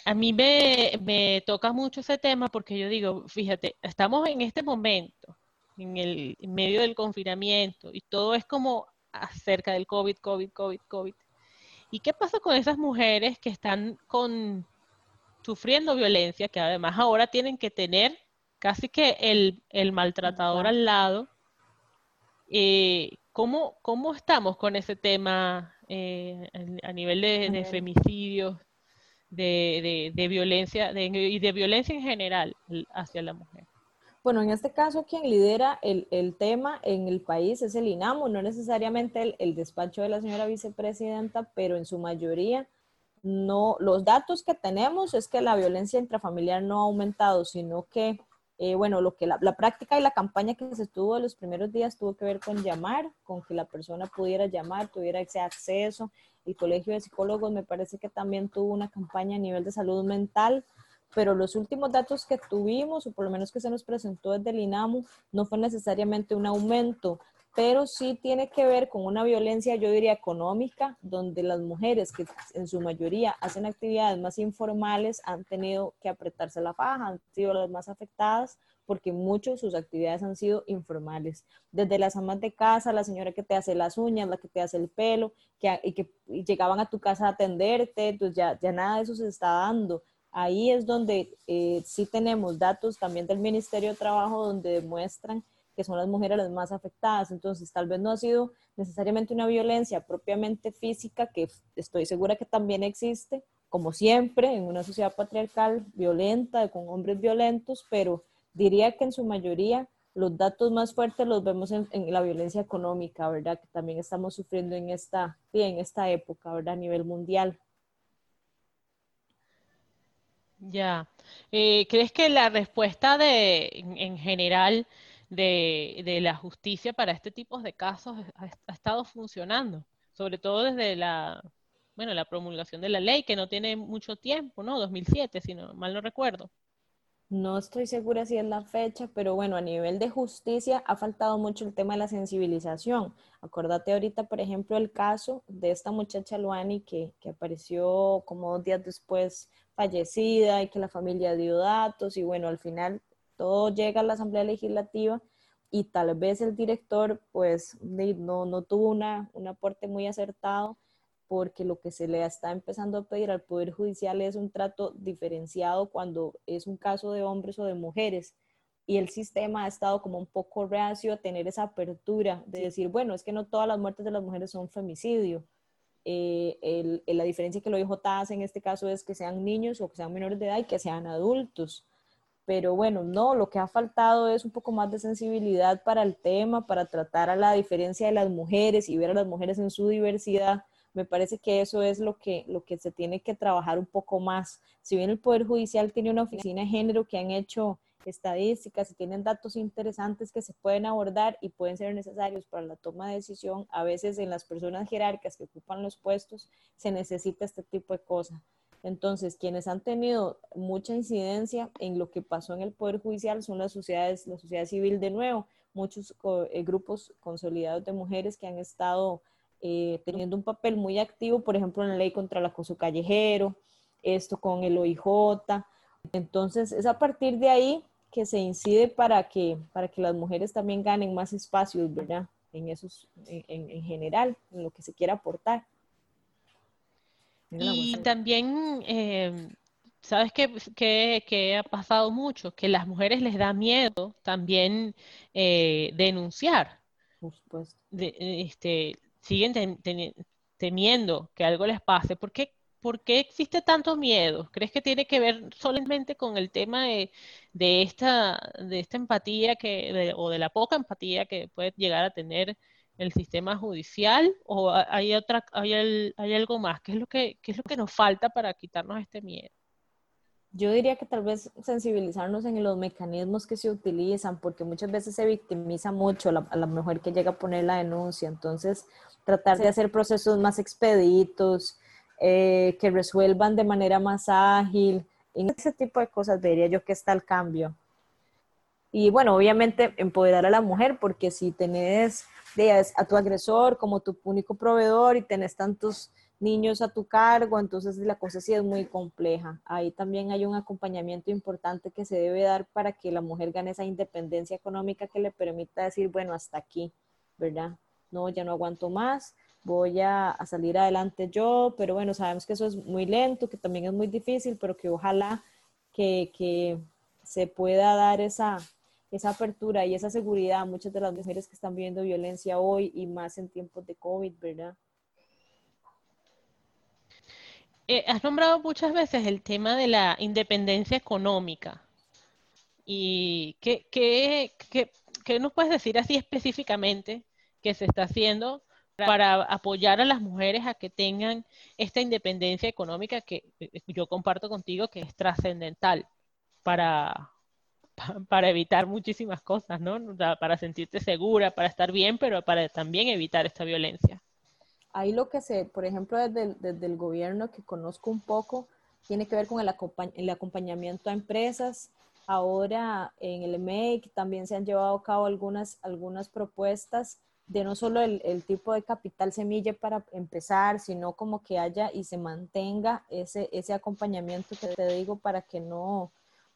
A mí me, toca mucho ese tema porque yo digo, fíjate, estamos en este momento, en el en medio del confinamiento, y todo es como acerca del COVID, COVID, COVID, COVID. ¿Y qué pasa con esas mujeres que están con sufriendo violencia, que además ahora tienen que tener casi que el, maltratador al lado. Eh, ¿cómo, estamos con ese tema eh, a nivel de, femicidios, de, violencia y de violencia en general hacia la mujer? Bueno, en este caso quien lidera el, tema en el país es el INAMO, no necesariamente el, el despacho de la señora vicepresidenta, pero en su mayoría no, los datos que tenemos es que la violencia intrafamiliar no ha aumentado, sino que, eh, bueno, lo que la, práctica y la campaña que se estuvo los primeros días tuvo que ver con llamar, con que la persona pudiera llamar, tuviera ese acceso. El Colegio de Psicólogos me parece que también tuvo una campaña a nivel de salud mental, pero los últimos datos que tuvimos, o por lo menos que se nos presentó desde el INAMU, no fue necesariamente un aumento, pero sí tiene que ver con una violencia, yo diría, económica, donde las mujeres que en su mayoría hacen actividades más informales han tenido que apretarse la faja, han sido las más afectadas porque muchos sus actividades han sido informales. Desde las amas de casa, la señora que te hace las uñas, la que te hace el pelo, que, y que llegaban a tu casa a atenderte, entonces ya, ya nada de eso se está dando. Ahí es donde eh, sí tenemos datos también del Ministerio de Trabajo donde demuestran que son las mujeres las más afectadas. Entonces, tal vez no ha sido necesariamente una violencia propiamente física, que estoy segura que también existe, como siempre, en una sociedad patriarcal violenta, con hombres violentos, pero diría que en su mayoría los datos más fuertes los vemos en, la violencia económica, ¿verdad? Que también estamos sufriendo en esta, en esta época, ¿verdad? A nivel mundial. Ya. Eh, ¿Crees que la respuesta de, en general, de, la justicia para este tipo de casos ha, estado funcionando, sobre todo desde la, bueno, la promulgación de la ley, que no tiene mucho tiempo, ¿no? 2007, si no mal no recuerdo. No estoy segura si es la fecha, pero bueno, a nivel de justicia ha faltado mucho el tema de la sensibilización. Acordate ahorita, por ejemplo, el caso de esta muchacha Luani que, que apareció como dos días después fallecida y que la familia dio datos y bueno, al final todo llega a la Asamblea Legislativa y tal vez el director pues no, no tuvo una, un aporte muy acertado porque lo que se le está empezando a pedir al Poder Judicial es un trato diferenciado cuando es un caso de hombres o de mujeres. Y el sistema ha estado como un poco reacio a tener esa apertura de decir, bueno, es que no todas las muertes de las mujeres son femicidio. Eh, la diferencia que lo dijo hace en este caso es que sean niños o que sean menores de edad y que sean adultos pero bueno, no, lo que ha faltado es un poco más de sensibilidad para el tema, para tratar a la diferencia de las mujeres y ver a las mujeres en su diversidad. Me parece que eso es lo que, lo que se tiene que trabajar un poco más. Si bien el Poder Judicial tiene una oficina de género que han hecho estadísticas, si tienen datos interesantes que se pueden abordar y pueden ser necesarios para la toma de decisión, a veces en las personas jerárquicas que ocupan los puestos se necesita este tipo de cosas. Entonces, quienes han tenido mucha incidencia en lo que pasó en el Poder Judicial son las sociedades, la sociedad civil de nuevo, muchos eh, grupos consolidados de mujeres que han estado eh, teniendo un papel muy activo, por ejemplo, en la ley contra el acoso callejero, esto con el OIJ. Entonces, es a partir de ahí que se incide para que, para que las mujeres también ganen más espacios, ¿verdad? En esos, en, en general, en lo que se quiera aportar. Y también, eh, ¿sabes qué, ha pasado mucho? Que las mujeres les da miedo también eh, denunciar. Por supuesto. este, siguen temiendo que algo les pase. ¿Por qué, ¿Por qué existe tanto miedo? ¿Crees que tiene que ver solamente con el tema de, esta, de esta empatía que, o de la poca empatía que puede llegar a tener el sistema judicial o hay otra hay, hay algo más qué es lo que qué es lo que nos falta para quitarnos este miedo yo diría que tal vez sensibilizarnos en los mecanismos que se utilizan, porque muchas veces se victimiza mucho a la, mujer que llega a poner la denuncia. Entonces, tratar de hacer procesos más expeditos, eh, que resuelvan de manera más ágil. Ese tipo de cosas vería yo que está el cambio. Y bueno, obviamente empoderar a la mujer, porque si tenés a tu agresor como tu único proveedor y tenés tantos niños a tu cargo, entonces la cosa sí es muy compleja. Ahí también hay un acompañamiento importante que se debe dar para que la mujer gane esa independencia económica que le permita decir, bueno, hasta aquí, ¿verdad? No, ya no aguanto más, voy a, salir adelante yo, pero bueno, sabemos que eso es muy lento, que también es muy difícil, pero que ojalá que, que se pueda dar esa, esa apertura y esa seguridad a muchas de las mujeres que están viviendo violencia hoy y más en tiempos de COVID, ¿verdad? Eh, has nombrado muchas veces el tema de la independencia económica. ¿Y qué, qué, qué, qué nos puedes decir así específicamente que se está haciendo para apoyar a las mujeres a que tengan esta independencia económica que eh, yo comparto contigo que es trascendental para, para evitar muchísimas cosas, ¿no? para sentirte segura, para estar bien, pero para también evitar esta violencia. Ahí lo que se, por ejemplo, desde el, gobierno que conozco un poco, tiene que ver con el, el acompañamiento a empresas. Ahora en el MEIC también se han llevado a cabo algunas, algunas propuestas de no solo el, el, tipo de capital semilla para empezar, sino como que haya y se mantenga ese, ese acompañamiento que te digo para que no,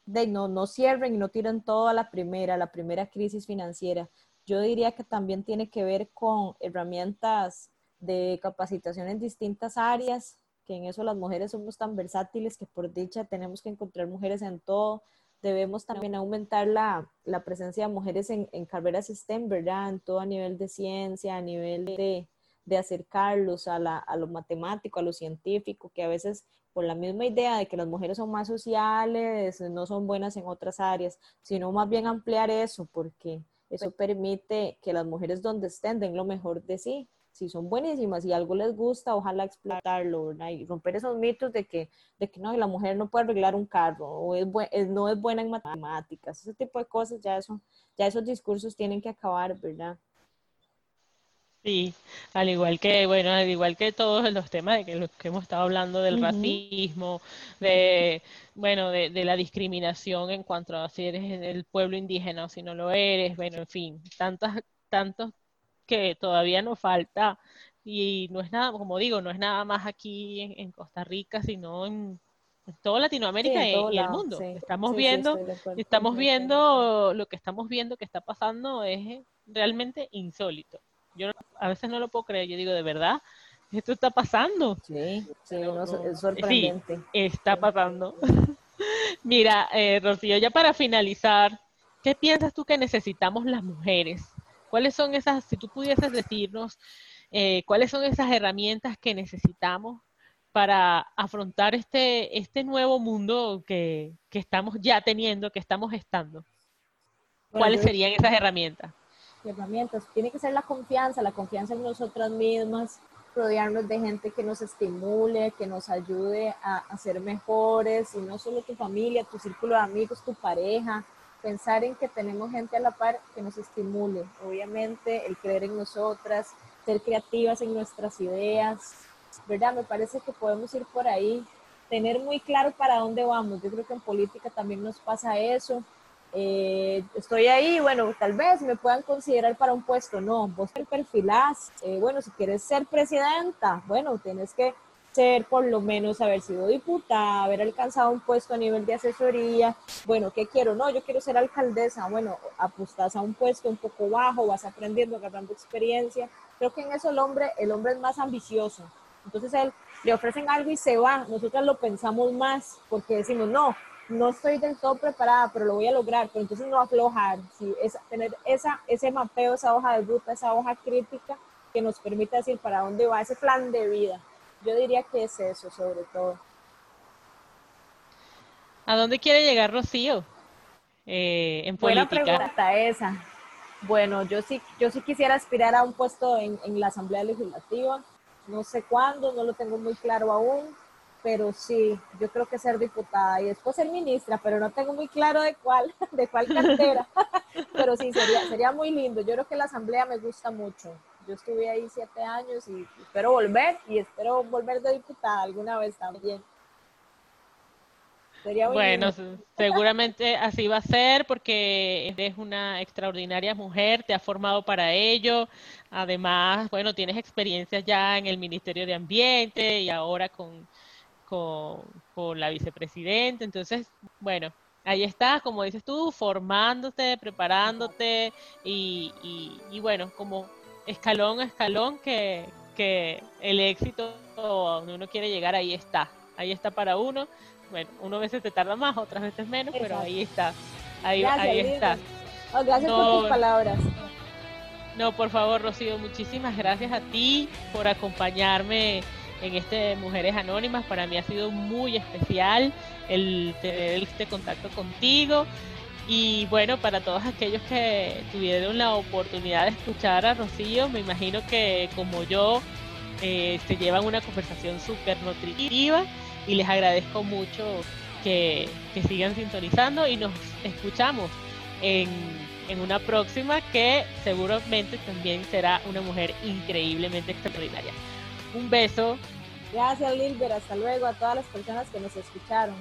de no, no cierren y no tiren todo a la primera, la primera crisis financiera. Yo diría que también tiene que ver con herramientas de capacitación en distintas áreas, que en eso las mujeres somos tan versátiles que por dicha tenemos que encontrar mujeres en todo. Debemos también aumentar la, la presencia de mujeres en, en, carreras STEM, ¿verdad? En todo a nivel de ciencia, a nivel de, de acercarlos a, la, a lo matemático, a lo científico, que a veces por la misma idea de que las mujeres son más sociales, no son buenas en otras áreas, sino más bien ampliar eso, porque eso permite que las mujeres donde estén den lo mejor de sí. Si son buenísimas y algo les gusta, ojalá explotarlo, ¿verdad? Y romper esos mitos de que, de que no, la mujer no puede arreglar un carro o es no es buena en matemáticas, ese tipo de cosas, ya, eso, ya esos discursos tienen que acabar, ¿verdad? Sí, al igual que, bueno, al igual que todos los temas de que los que hemos estado hablando del racismo, de, bueno, de, la discriminación en cuanto a si eres el pueblo indígena o si no lo eres, bueno, en fin, tantas, tantos que todavía nos falta y no es nada, como digo, no es nada más aquí en, Costa Rica, sino en, toda Latinoamérica y, el mundo. estamos viendo, estamos viendo lo que estamos viendo que está pasando es realmente insólito. Yo a veces no lo puedo creer, yo digo, ¿de verdad? ¿Esto está pasando? Sí, sí, es sorprendente. Sí, está pasando. Mira, eh, Rocío, ya para finalizar, ¿qué piensas tú que necesitamos las mujeres? ¿Cuáles son esas, si tú pudieses decirnos, eh, cuáles son esas herramientas que necesitamos para afrontar este, este nuevo mundo que, que estamos ya teniendo, que estamos estando? ¿Cuáles serían esas herramientas? Herramientas. Tiene que ser la confianza, la confianza en nosotras mismas, rodearnos de gente que nos estimule, que nos ayude a, ser mejores, y no solo tu familia, tu círculo de amigos, tu pareja, pensar en que tenemos gente a la par que nos estimule. Obviamente, el creer en nosotras, ser creativas en nuestras ideas, ¿verdad? Me parece que podemos ir por ahí, tener muy claro para dónde vamos. Yo creo que en política también nos pasa eso. Eh, estoy ahí, bueno, tal vez me puedan considerar para un puesto, no, vos te perfilás, eh, bueno, si quieres ser presidenta, bueno, tienes que ser por lo menos haber sido diputada, haber alcanzado un puesto a nivel de asesoría, bueno, ¿qué quiero? No, yo quiero ser alcaldesa, bueno, apostas a un puesto un poco bajo, vas aprendiendo, agarrando experiencia, creo que en eso el hombre, el hombre es más ambicioso, entonces él le ofrecen algo y se va. Nosotros lo pensamos más porque decimos, no, no estoy del todo preparada, pero lo voy a lograr. Pero entonces no aflojar, ¿sí? es, tener esa, ese mapeo, esa hoja de ruta, esa hoja crítica que nos permite decir para dónde va ese plan de vida. Yo diría que es eso, sobre todo. ¿A dónde quiere llegar Rocío eh, en política? Buena pregunta esa. Bueno, yo sí, yo sí quisiera aspirar a un puesto en, en la Asamblea Legislativa no sé cuándo, no lo tengo muy claro aún, pero sí, yo creo que ser diputada y después ser ministra, pero no tengo muy claro de cuál, de cuál cartera, pero sí, sería, sería muy lindo. Yo creo que la asamblea me gusta mucho. Yo estuve ahí siete años y espero volver y espero volver de diputada alguna vez también bueno, seguramente así va a ser porque eres una extraordinaria mujer, te has formado para ello. Además, bueno, tienes experiencias ya en el Ministerio de Ambiente y ahora con, con, la vicepresidenta. Entonces, bueno, ahí estás, como dices tú, formándote, preparándote y, y, bueno, como escalón a escalón que, que el éxito donde uno quiere llegar, ahí está, ahí está para uno bueno, unas veces te tarda más, otras veces menos, pero ahí está. Ahí, ahí está. Oh, gracias por tus palabras. No, por favor, Rocío, muchísimas gracias a ti por acompañarme en este Mujeres Anónimas. Para mí ha sido muy especial el tener este contacto contigo. Y bueno, para todos aquellos que tuvieron la oportunidad de escuchar a Rocío, me imagino que como yo eh, se llevan una conversación súper nutritiva y les agradezco mucho que, sigan sintonizando y nos escuchamos en, en una próxima que seguramente también será una mujer increíblemente extraordinaria. Un beso. Gracias, Lilber. Hasta luego a todas las personas que nos escucharon.